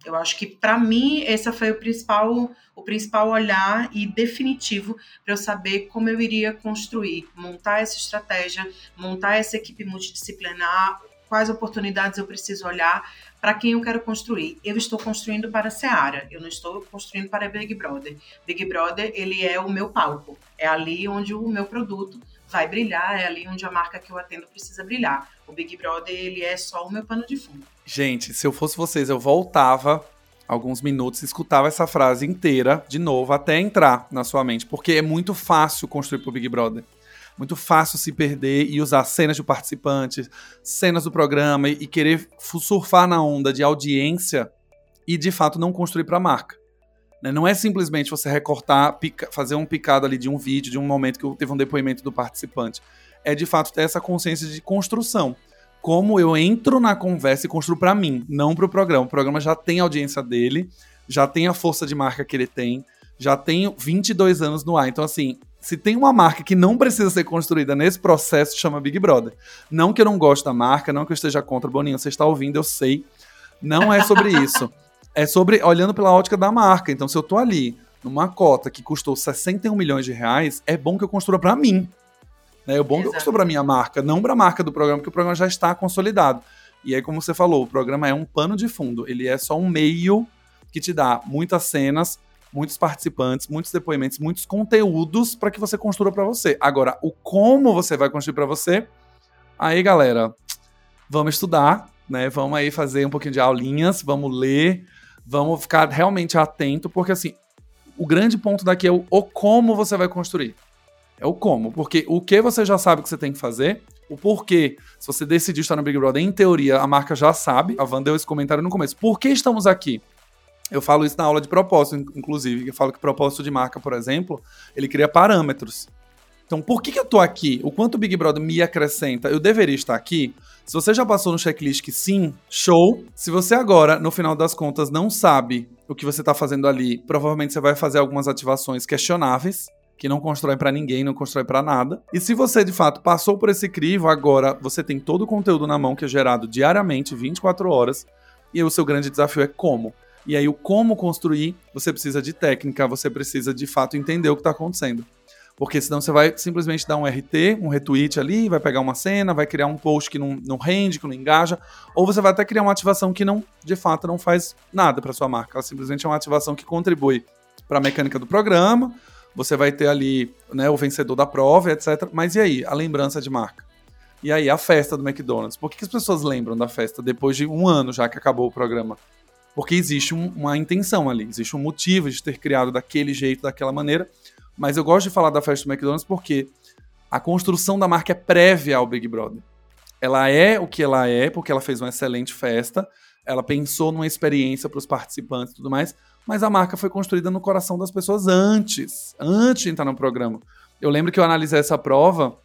B: Eu acho que para mim esse foi o principal o principal olhar e definitivo para eu saber como eu iria construir, montar essa estratégia, montar essa equipe multidisciplinar, quais oportunidades eu preciso olhar, para quem eu quero construir. Eu estou construindo para a Seara, eu não estou construindo para Big Brother. Big Brother, ele é o meu palco, é ali onde o meu produto vai brilhar, é ali onde a marca que eu atendo precisa brilhar. O Big Brother, ele é só o meu pano de fundo.
A: Gente, se eu fosse vocês, eu voltava alguns minutos, escutava essa frase inteira de novo até entrar na sua mente, porque é muito fácil construir pro Big Brother. Muito fácil se perder e usar cenas de participantes, cenas do programa e, e querer surfar na onda de audiência e de fato não construir para a marca. Né? Não é simplesmente você recortar, pica, fazer um picado ali de um vídeo, de um momento que teve um depoimento do participante. É de fato ter essa consciência de construção. Como eu entro na conversa e construo para mim, não para o programa. O programa já tem a audiência dele, já tem a força de marca que ele tem, já tem 22 anos no ar. Então, assim, se tem uma marca que não precisa ser construída nesse processo, chama Big Brother. Não que eu não goste da marca, não que eu esteja contra, Boninho, você está ouvindo, eu sei. Não é sobre isso. É sobre olhando pela ótica da marca. Então, se eu tô ali numa cota que custou 61 milhões de reais, é bom que eu construa para mim. Né? É bom Exato. que eu construa para minha marca, não para a marca do programa, porque o programa já está consolidado. E aí, como você falou, o programa é um pano de fundo. Ele é só um meio que te dá muitas cenas, muitos participantes, muitos depoimentos, muitos conteúdos para que você construa para você. Agora, o como você vai construir para você, aí, galera, vamos estudar, né? Vamos aí fazer um pouquinho de aulinhas, vamos ler, vamos ficar realmente atento, porque assim, o grande ponto daqui é o, o como você vai construir. É o como, porque o que você já sabe que você tem que fazer, o porquê, se você decidir estar no Big Brother, em teoria, a marca já sabe. A Van deu esse comentário no começo. Por que estamos aqui? Eu falo isso na aula de propósito, inclusive. Eu falo que propósito de marca, por exemplo, ele cria parâmetros. Então, por que, que eu tô aqui? O quanto o Big Brother me acrescenta? Eu deveria estar aqui? Se você já passou no checklist que sim, show. Se você agora, no final das contas, não sabe o que você está fazendo ali, provavelmente você vai fazer algumas ativações questionáveis, que não constrói para ninguém, não constrói para nada. E se você de fato passou por esse crivo, agora você tem todo o conteúdo na mão que é gerado diariamente, 24 horas, e o seu grande desafio é como. E aí, o como construir, você precisa de técnica, você precisa de fato entender o que está acontecendo. Porque senão você vai simplesmente dar um RT, um retweet ali, vai pegar uma cena, vai criar um post que não, não rende, que não engaja, ou você vai até criar uma ativação que não, de fato, não faz nada para sua marca. Ela simplesmente é uma ativação que contribui para a mecânica do programa. Você vai ter ali né, o vencedor da prova, etc. Mas e aí, a lembrança de marca? E aí, a festa do McDonald's? Por que, que as pessoas lembram da festa depois de um ano já que acabou o programa? Porque existe um, uma intenção ali, existe um motivo de ter criado daquele jeito, daquela maneira. Mas eu gosto de falar da festa do McDonald's porque a construção da marca é prévia ao Big Brother. Ela é o que ela é, porque ela fez uma excelente festa, ela pensou numa experiência para os participantes e tudo mais, mas a marca foi construída no coração das pessoas antes, antes de entrar no programa. Eu lembro que eu analisei essa prova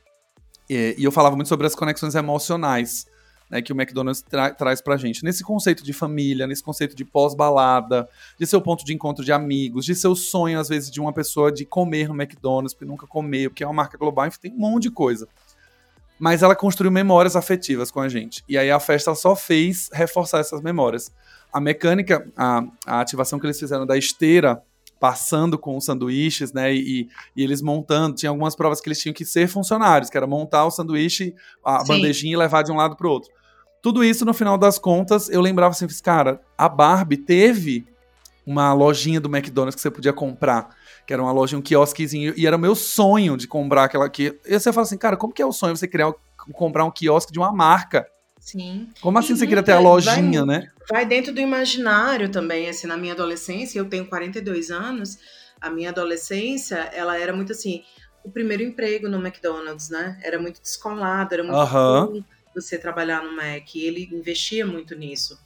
A: e, e eu falava muito sobre as conexões emocionais né, que o McDonald's tra traz pra gente. Nesse conceito de família, nesse conceito de pós-balada, de seu ponto de encontro de amigos, de seu sonho, às vezes, de uma pessoa de comer no McDonald's, porque nunca comeu, porque é uma marca global, enfim, tem um monte de coisa. Mas ela construiu memórias afetivas com a gente. E aí a festa só fez reforçar essas memórias. A mecânica, a, a ativação que eles fizeram da esteira passando com os sanduíches, né? E, e, eles montando. Tinha algumas provas que eles tinham que ser funcionários, que era montar o sanduíche, a Sim. bandejinha e levar de um lado para o outro. Tudo isso, no final das contas, eu lembrava assim, cara, a Barbie teve uma lojinha do McDonald's que você podia comprar, que era uma loja, um quiosquezinho, e era o meu sonho de comprar aquela aqui. E você fala assim, cara, como que é o sonho você criar, comprar um quiosque de uma marca?
B: Sim.
A: Como assim e você queria ter a lojinha,
B: vai,
A: né?
B: Vai dentro do imaginário também, assim, na minha adolescência, eu tenho 42 anos, a minha adolescência, ela era muito assim, o primeiro emprego no McDonald's, né? Era muito descolado, era muito
A: uhum
B: você trabalhar no Mac. Ele investia muito nisso.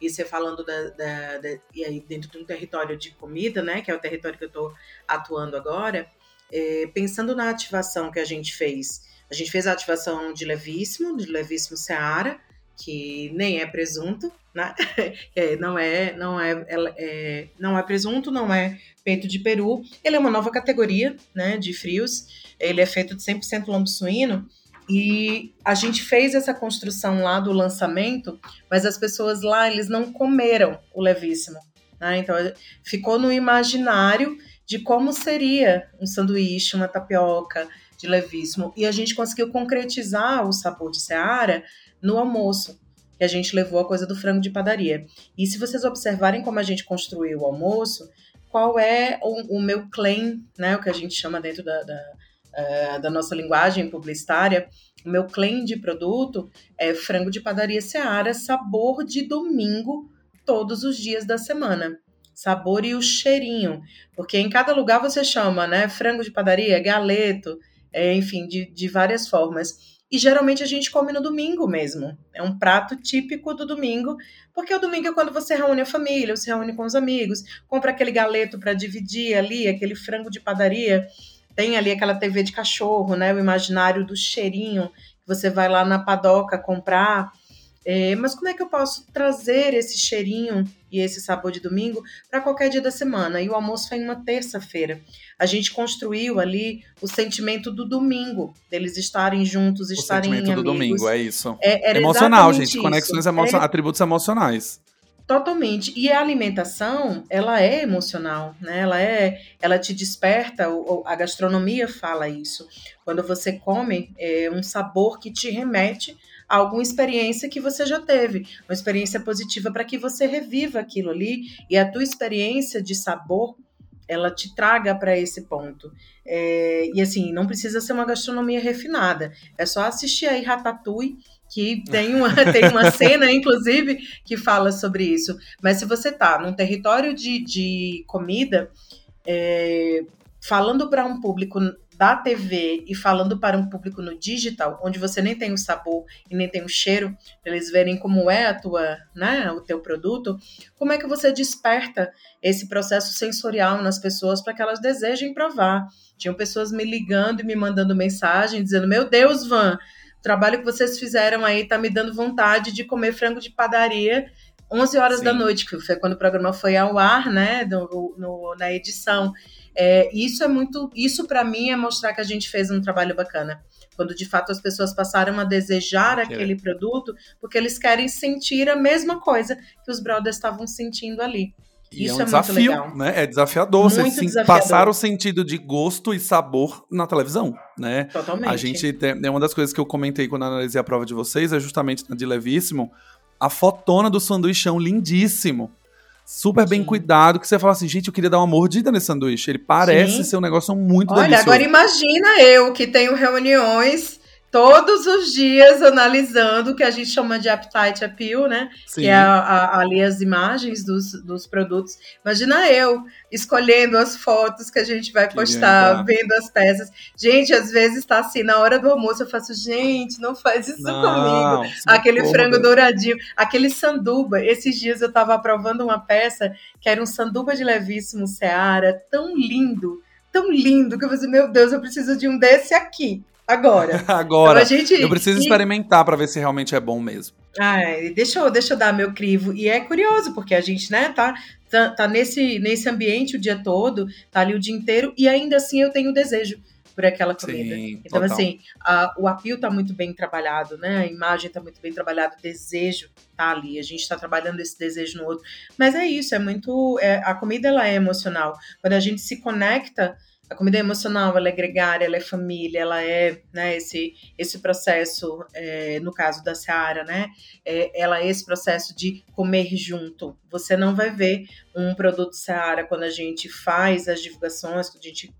B: E você falando da, da, da, e aí dentro de um território de comida, né, que é o território que eu estou atuando agora, é, pensando na ativação que a gente fez. A gente fez a ativação de levíssimo, de levíssimo Seara, que nem é presunto, né? [laughs] É, não é, não é, é, não é presunto, não é peito de peru. Ele é uma nova categoria, né, de frios. Ele é feito de 100% lombo suíno e a gente fez essa construção lá do lançamento, mas as pessoas lá, eles não comeram o levíssimo. Né? Então, ficou no imaginário de como seria um sanduíche, uma tapioca de levíssimo. E a gente conseguiu concretizar o sabor de Seara no almoço. E a gente levou a coisa do frango de padaria. E se vocês observarem como a gente construiu o almoço, qual é o, o meu claim, né, o que a gente chama dentro da, da uh, da nossa linguagem publicitária, o meu claim de produto é frango de padaria Seara, sabor de domingo, todos os dias da semana. Sabor e o cheirinho, porque em cada lugar você chama, né? Frango de padaria, galeto, é, enfim, de, de várias formas. E geralmente a gente come no domingo mesmo. É um prato típico do domingo, porque o domingo é quando você reúne a família, você reúne com os amigos, compra aquele galeto para dividir ali, aquele frango de padaria tem ali aquela TV de cachorro, né? O imaginário do cheirinho, que você vai lá na padoca comprar. É, mas como é que eu posso trazer esse cheirinho e esse sabor de domingo para qualquer dia da semana? E o almoço foi em uma terça-feira. A gente construiu ali o sentimento do domingo, deles estarem juntos, estarem
A: o sentimento
B: amigos.
A: do domingo, é isso.
B: É,
A: Emocional, gente.
B: isso.
A: Conexões emocionais, é... atributos emocionais.
B: Totalmente. E a alimentação, ela é emocional, né? Ela é, ela te desperta. A gastronomia fala isso. Quando você come, é um sabor que te remete a alguma experiência que você já teve, uma experiência positiva para que você reviva aquilo ali e a tua experiência de sabor ela te traga para esse ponto. É, e assim, não precisa ser uma gastronomia refinada. É só assistir aí Ratatouille que tem uma, [laughs] tem uma cena, inclusive, que fala sobre isso. Mas se você está num território de, de comida, é, falando para um público da TV e falando para um público no digital, onde você nem tem o sabor e nem tem o cheiro, para eles verem como é a tua, né, o teu produto, como é que você desperta esse processo sensorial nas pessoas para que elas desejem provar? Tinham pessoas me ligando e me mandando mensagem dizendo: "Meu Deus, Van, o trabalho que vocês fizeram aí tá me dando vontade de comer frango de padaria 11 horas Sim. da noite, que foi quando o programa foi ao ar, né, no, no na edição. É, isso é muito, isso para mim é mostrar que a gente fez um trabalho bacana. Quando de fato as pessoas passaram a desejar aquele produto, porque eles querem sentir a mesma coisa que os brothers estavam sentindo ali.
A: E Isso é um é desafio, né? É desafiador muito você desafiador. passar o sentido de gosto e sabor na televisão, né?
B: Totalmente.
A: A gente tem, é uma das coisas que eu comentei quando analisei a prova de vocês, é justamente de levíssimo, a fotona do sanduichão lindíssimo. Super Sim. bem cuidado, que você fala assim, gente, eu queria dar uma mordida nesse sanduíche. Ele parece Sim. ser um negócio muito
B: Olha,
A: delicioso.
B: agora imagina eu que tenho reuniões todos os dias analisando o que a gente chama de appetite appeal, né? Sim. Que é a, a, ali as imagens dos, dos produtos. Imagina eu escolhendo as fotos que a gente vai postar, vendo as peças. Gente, às vezes está assim, na hora do almoço eu faço, gente, não faz isso não, comigo. Aquele frango douradinho, aquele sanduba. Esses dias eu estava aprovando uma peça que era um sanduba de levíssimo Seara, tão lindo, tão lindo, que eu falei, assim, meu Deus, eu preciso de um desse aqui agora. [laughs]
A: agora. Então, gente, eu preciso e... experimentar para ver se realmente é bom mesmo.
B: Ah, deixa eu, deixa eu dar meu crivo. E é curioso, porque a gente, né, tá, tá, tá, nesse, nesse ambiente o dia todo, tá ali o dia inteiro, e ainda assim eu tenho desejo por aquela comida. Sim, então, total. assim, a, o apio tá muito bem trabalhado, né? A imagem tá muito bem trabalhada, o desejo tá ali. A gente tá trabalhando esse desejo no outro. Mas é isso, é muito. É, a comida ela é emocional. Quando a gente se conecta a comida é emocional, ela é gregária, ela é família, ela é né, esse, esse processo, é, no caso da Seara, né? É, ela é esse processo de comer junto. Você não vai ver um produto Seara quando a gente faz as divulgações, quando a gente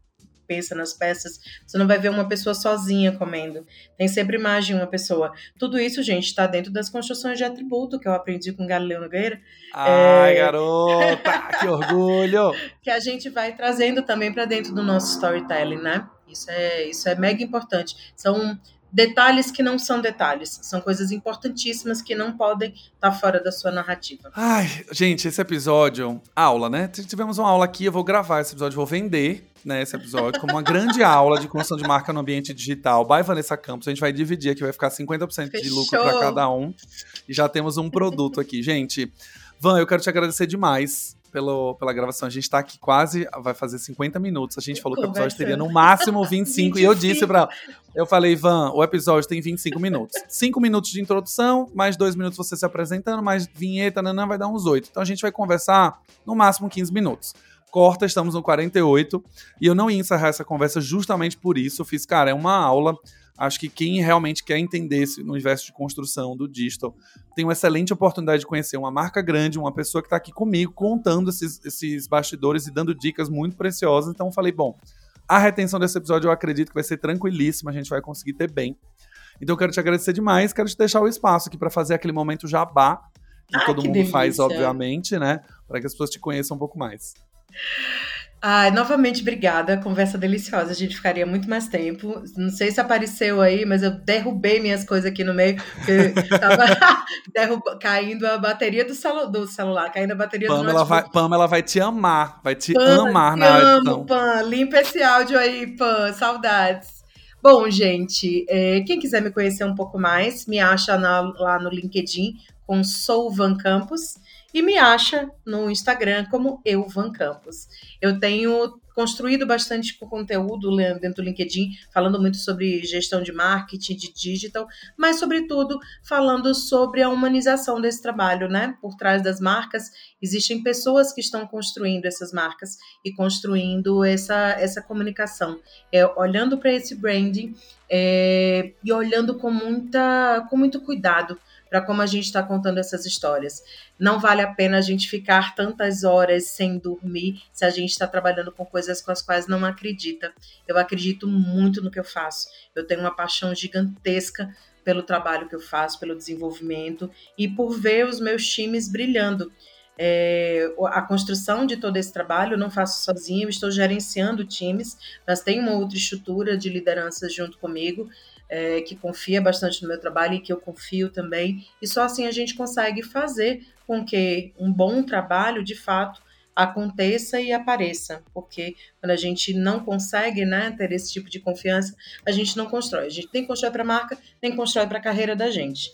B: pensa nas peças, você não vai ver uma pessoa sozinha comendo. Tem sempre mais de uma pessoa. Tudo isso, gente, está dentro das construções de atributo que eu aprendi com Galileu Nogueira.
A: Ai, é... garota, que [laughs] orgulho!
B: que a gente vai trazendo também para dentro do nosso storytelling, né? Isso é, isso é mega importante. São detalhes que não são detalhes, são coisas importantíssimas que não podem estar tá fora da sua narrativa.
A: Ai, gente, esse episódio, aula, né? Tivemos uma aula aqui, eu vou gravar esse episódio, vou vender né, esse episódio como uma grande [laughs] aula de construção de marca no ambiente digital by Vanessa Campos. A gente vai dividir aqui, vai ficar 50% Fechou. de lucro para cada um. E já temos um produto aqui. Gente, Van, eu quero te agradecer demais pelo, pela gravação. A gente tá aqui quase, vai fazer 50 minutos. A gente falou que o episódio teria no máximo 25, 25. e eu disse pra eu falei, Van, o episódio tem 25 minutos. 5 minutos de introdução, mais 2 minutos você se apresentando, mais vinheta, nanã, vai dar uns 8. Então a gente vai conversar no máximo 15 minutos corta, estamos no 48. E eu não ia encerrar essa conversa justamente por isso. Eu fiz, cara, é uma aula. Acho que quem realmente quer entender esse universo de construção do digital tem uma excelente oportunidade de conhecer uma marca grande, uma pessoa que está aqui comigo contando esses, esses bastidores e dando dicas muito preciosas. Então eu falei, bom, a retenção desse episódio eu acredito que vai ser tranquilíssima, a gente vai conseguir ter bem. Então eu quero te agradecer demais, quero te deixar o espaço aqui para fazer aquele momento jabá, que ah, todo que mundo delícia. faz, obviamente, né? Para que as pessoas te conheçam um pouco mais.
B: Ai, novamente, obrigada. Conversa deliciosa. A gente ficaria muito mais tempo. Não sei se apareceu aí, mas eu derrubei minhas coisas aqui no meio. [laughs] Tava [laughs] caindo a bateria do, celu do celular, caindo a bateria
A: Pamela
B: do notebook.
A: vai, Pamela vai te amar, vai te Pam, amar na
B: amo, Pam. Limpa esse áudio aí, Pam. Saudades. Bom, gente, é, quem quiser me conhecer um pouco mais, me acha na, lá no LinkedIn com Sou Van Campos e me acha no Instagram como Eu Van Campos. Eu tenho construído bastante conteúdo dentro do LinkedIn, falando muito sobre gestão de marketing, de digital, mas sobretudo falando sobre a humanização desse trabalho, né? Por trás das marcas existem pessoas que estão construindo essas marcas e construindo essa, essa comunicação, é, olhando para esse branding é, e olhando com muita com muito cuidado para como a gente está contando essas histórias. Não vale a pena a gente ficar tantas horas sem dormir se a gente está trabalhando com coisas com as quais não acredita. Eu acredito muito no que eu faço. Eu tenho uma paixão gigantesca pelo trabalho que eu faço, pelo desenvolvimento e por ver os meus times brilhando. É, a construção de todo esse trabalho eu não faço sozinha, eu estou gerenciando times, mas tem uma outra estrutura de liderança junto comigo é, que confia bastante no meu trabalho e que eu confio também. E só assim a gente consegue fazer com que um bom trabalho, de fato, aconteça e apareça, porque quando a gente não consegue né, ter esse tipo de confiança, a gente não constrói. A gente tem que construir para a marca, tem que construir para a carreira da gente.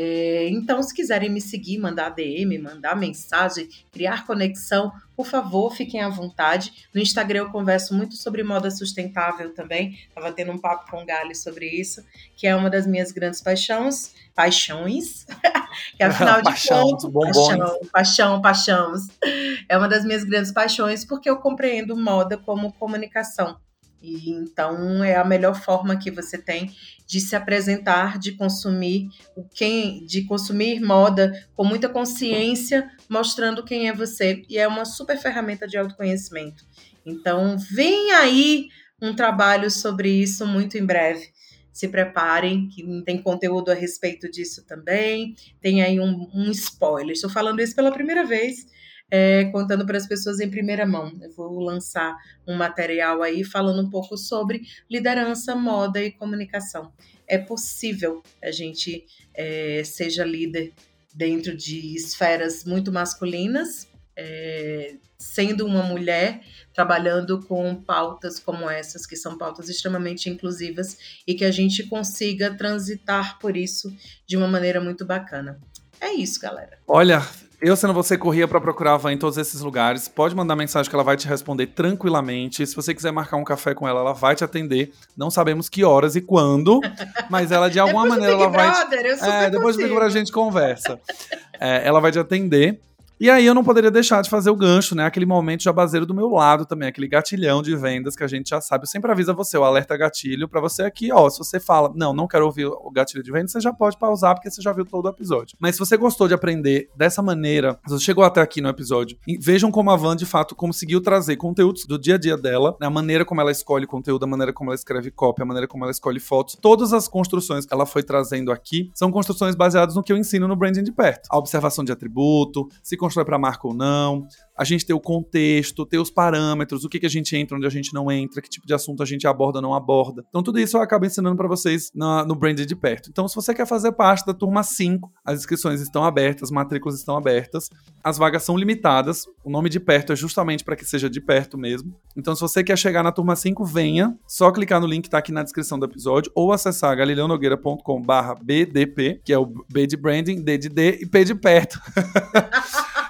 B: É, então, se quiserem me seguir, mandar DM, mandar mensagem, criar conexão, por favor, fiquem à vontade. No Instagram eu converso muito sobre moda sustentável também. Estava tendo um papo com o Gali sobre isso, que é uma das minhas grandes paixões. Paixões. [laughs] que afinal de paixão, contas. Paixão, paixão, paixões. É uma das minhas grandes paixões, porque eu compreendo moda como comunicação. E então é a melhor forma que você tem de se apresentar, de consumir o quem, de consumir moda com muita consciência, mostrando quem é você. E é uma super ferramenta de autoconhecimento. Então, vem aí um trabalho sobre isso muito em breve. Se preparem, que tem conteúdo a respeito disso também. Tem aí um, um spoiler. Estou falando isso pela primeira vez é, contando para as pessoas em primeira mão. Eu vou lançar um material aí falando um pouco sobre liderança, moda e comunicação. É possível a gente é, seja líder dentro de esferas muito masculinas, é, sendo uma mulher trabalhando com pautas como essas, que são pautas extremamente inclusivas e que a gente consiga transitar por isso de uma maneira muito bacana. É isso, galera.
A: Olha, eu, sendo você, corria para procurar a Van em todos esses lugares. Pode mandar mensagem que ela vai te responder tranquilamente. Se você quiser marcar um café com ela, ela vai te atender. Não sabemos que horas e quando, [laughs] mas ela de alguma maneira ela vai.
B: Brother,
A: te... é, depois do Big Brother a gente conversa. É, ela vai te atender. E aí eu não poderia deixar de fazer o gancho, né? Aquele momento jabazeiro do meu lado também, aquele gatilhão de vendas que a gente já sabe. Eu sempre aviso a você, o alerta gatilho, para você aqui, ó. Se você fala, não, não quero ouvir o gatilho de vendas, você já pode pausar, porque você já viu todo o episódio. Mas se você gostou de aprender dessa maneira, se você chegou até aqui no episódio, vejam como a Van, de fato, conseguiu trazer conteúdos do dia a dia dela, né? a maneira como ela escolhe conteúdo, a maneira como ela escreve copy, a maneira como ela escolhe fotos. Todas as construções que ela foi trazendo aqui são construções baseadas no que eu ensino no Branding de Perto. A observação de atributo, se constrói para marca ou não, a gente ter o contexto, ter os parâmetros, o que, que a gente entra, onde a gente não entra, que tipo de assunto a gente aborda não aborda. Então, tudo isso eu acabo ensinando para vocês na, no Brand de Perto. Então, se você quer fazer parte da turma 5, as inscrições estão abertas, as matrículas estão abertas, as vagas são limitadas. O nome de perto é justamente para que seja de perto mesmo. Então, se você quer chegar na turma 5, venha. Só clicar no link que tá aqui na descrição do episódio ou acessar galileonogueira.com/bdp, que é o B de branding, D de D e P de perto. [laughs]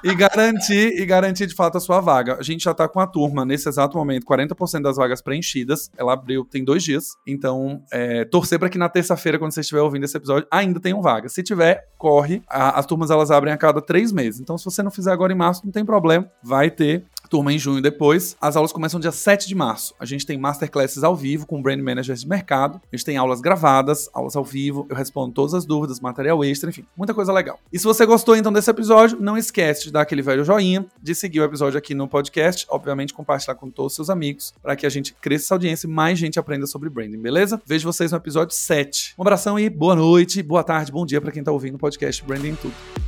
A: e garantir e garantir de fato a sua vaga. A gente já tá com a turma nesse exato momento, 40% das vagas preenchidas. Ela abriu tem dois dias. Então, é, torcer para que na terça-feira, quando você estiver ouvindo esse episódio, ainda tenham vaga. Se tiver, corre. A, as turmas elas abrem a cada três meses. Então, se você não fizer agora em março, não tem problema. Vai ter turma em junho depois. As aulas começam dia 7 de março. A gente tem masterclasses ao vivo com brand managers de mercado. A gente tem aulas gravadas, aulas ao vivo. Eu respondo todas as dúvidas, material extra, enfim, muita coisa legal. E se você gostou então desse episódio, não esquece de dar aquele velho joinha, de seguir o episódio aqui no podcast, obviamente compartilhar com todos os seus amigos, para que a gente cresça essa audiência e mais gente aprenda sobre branding, beleza? Vejo vocês no episódio 7. Um abração e boa noite, boa tarde, bom dia para quem tá ouvindo o podcast Branding Tudo.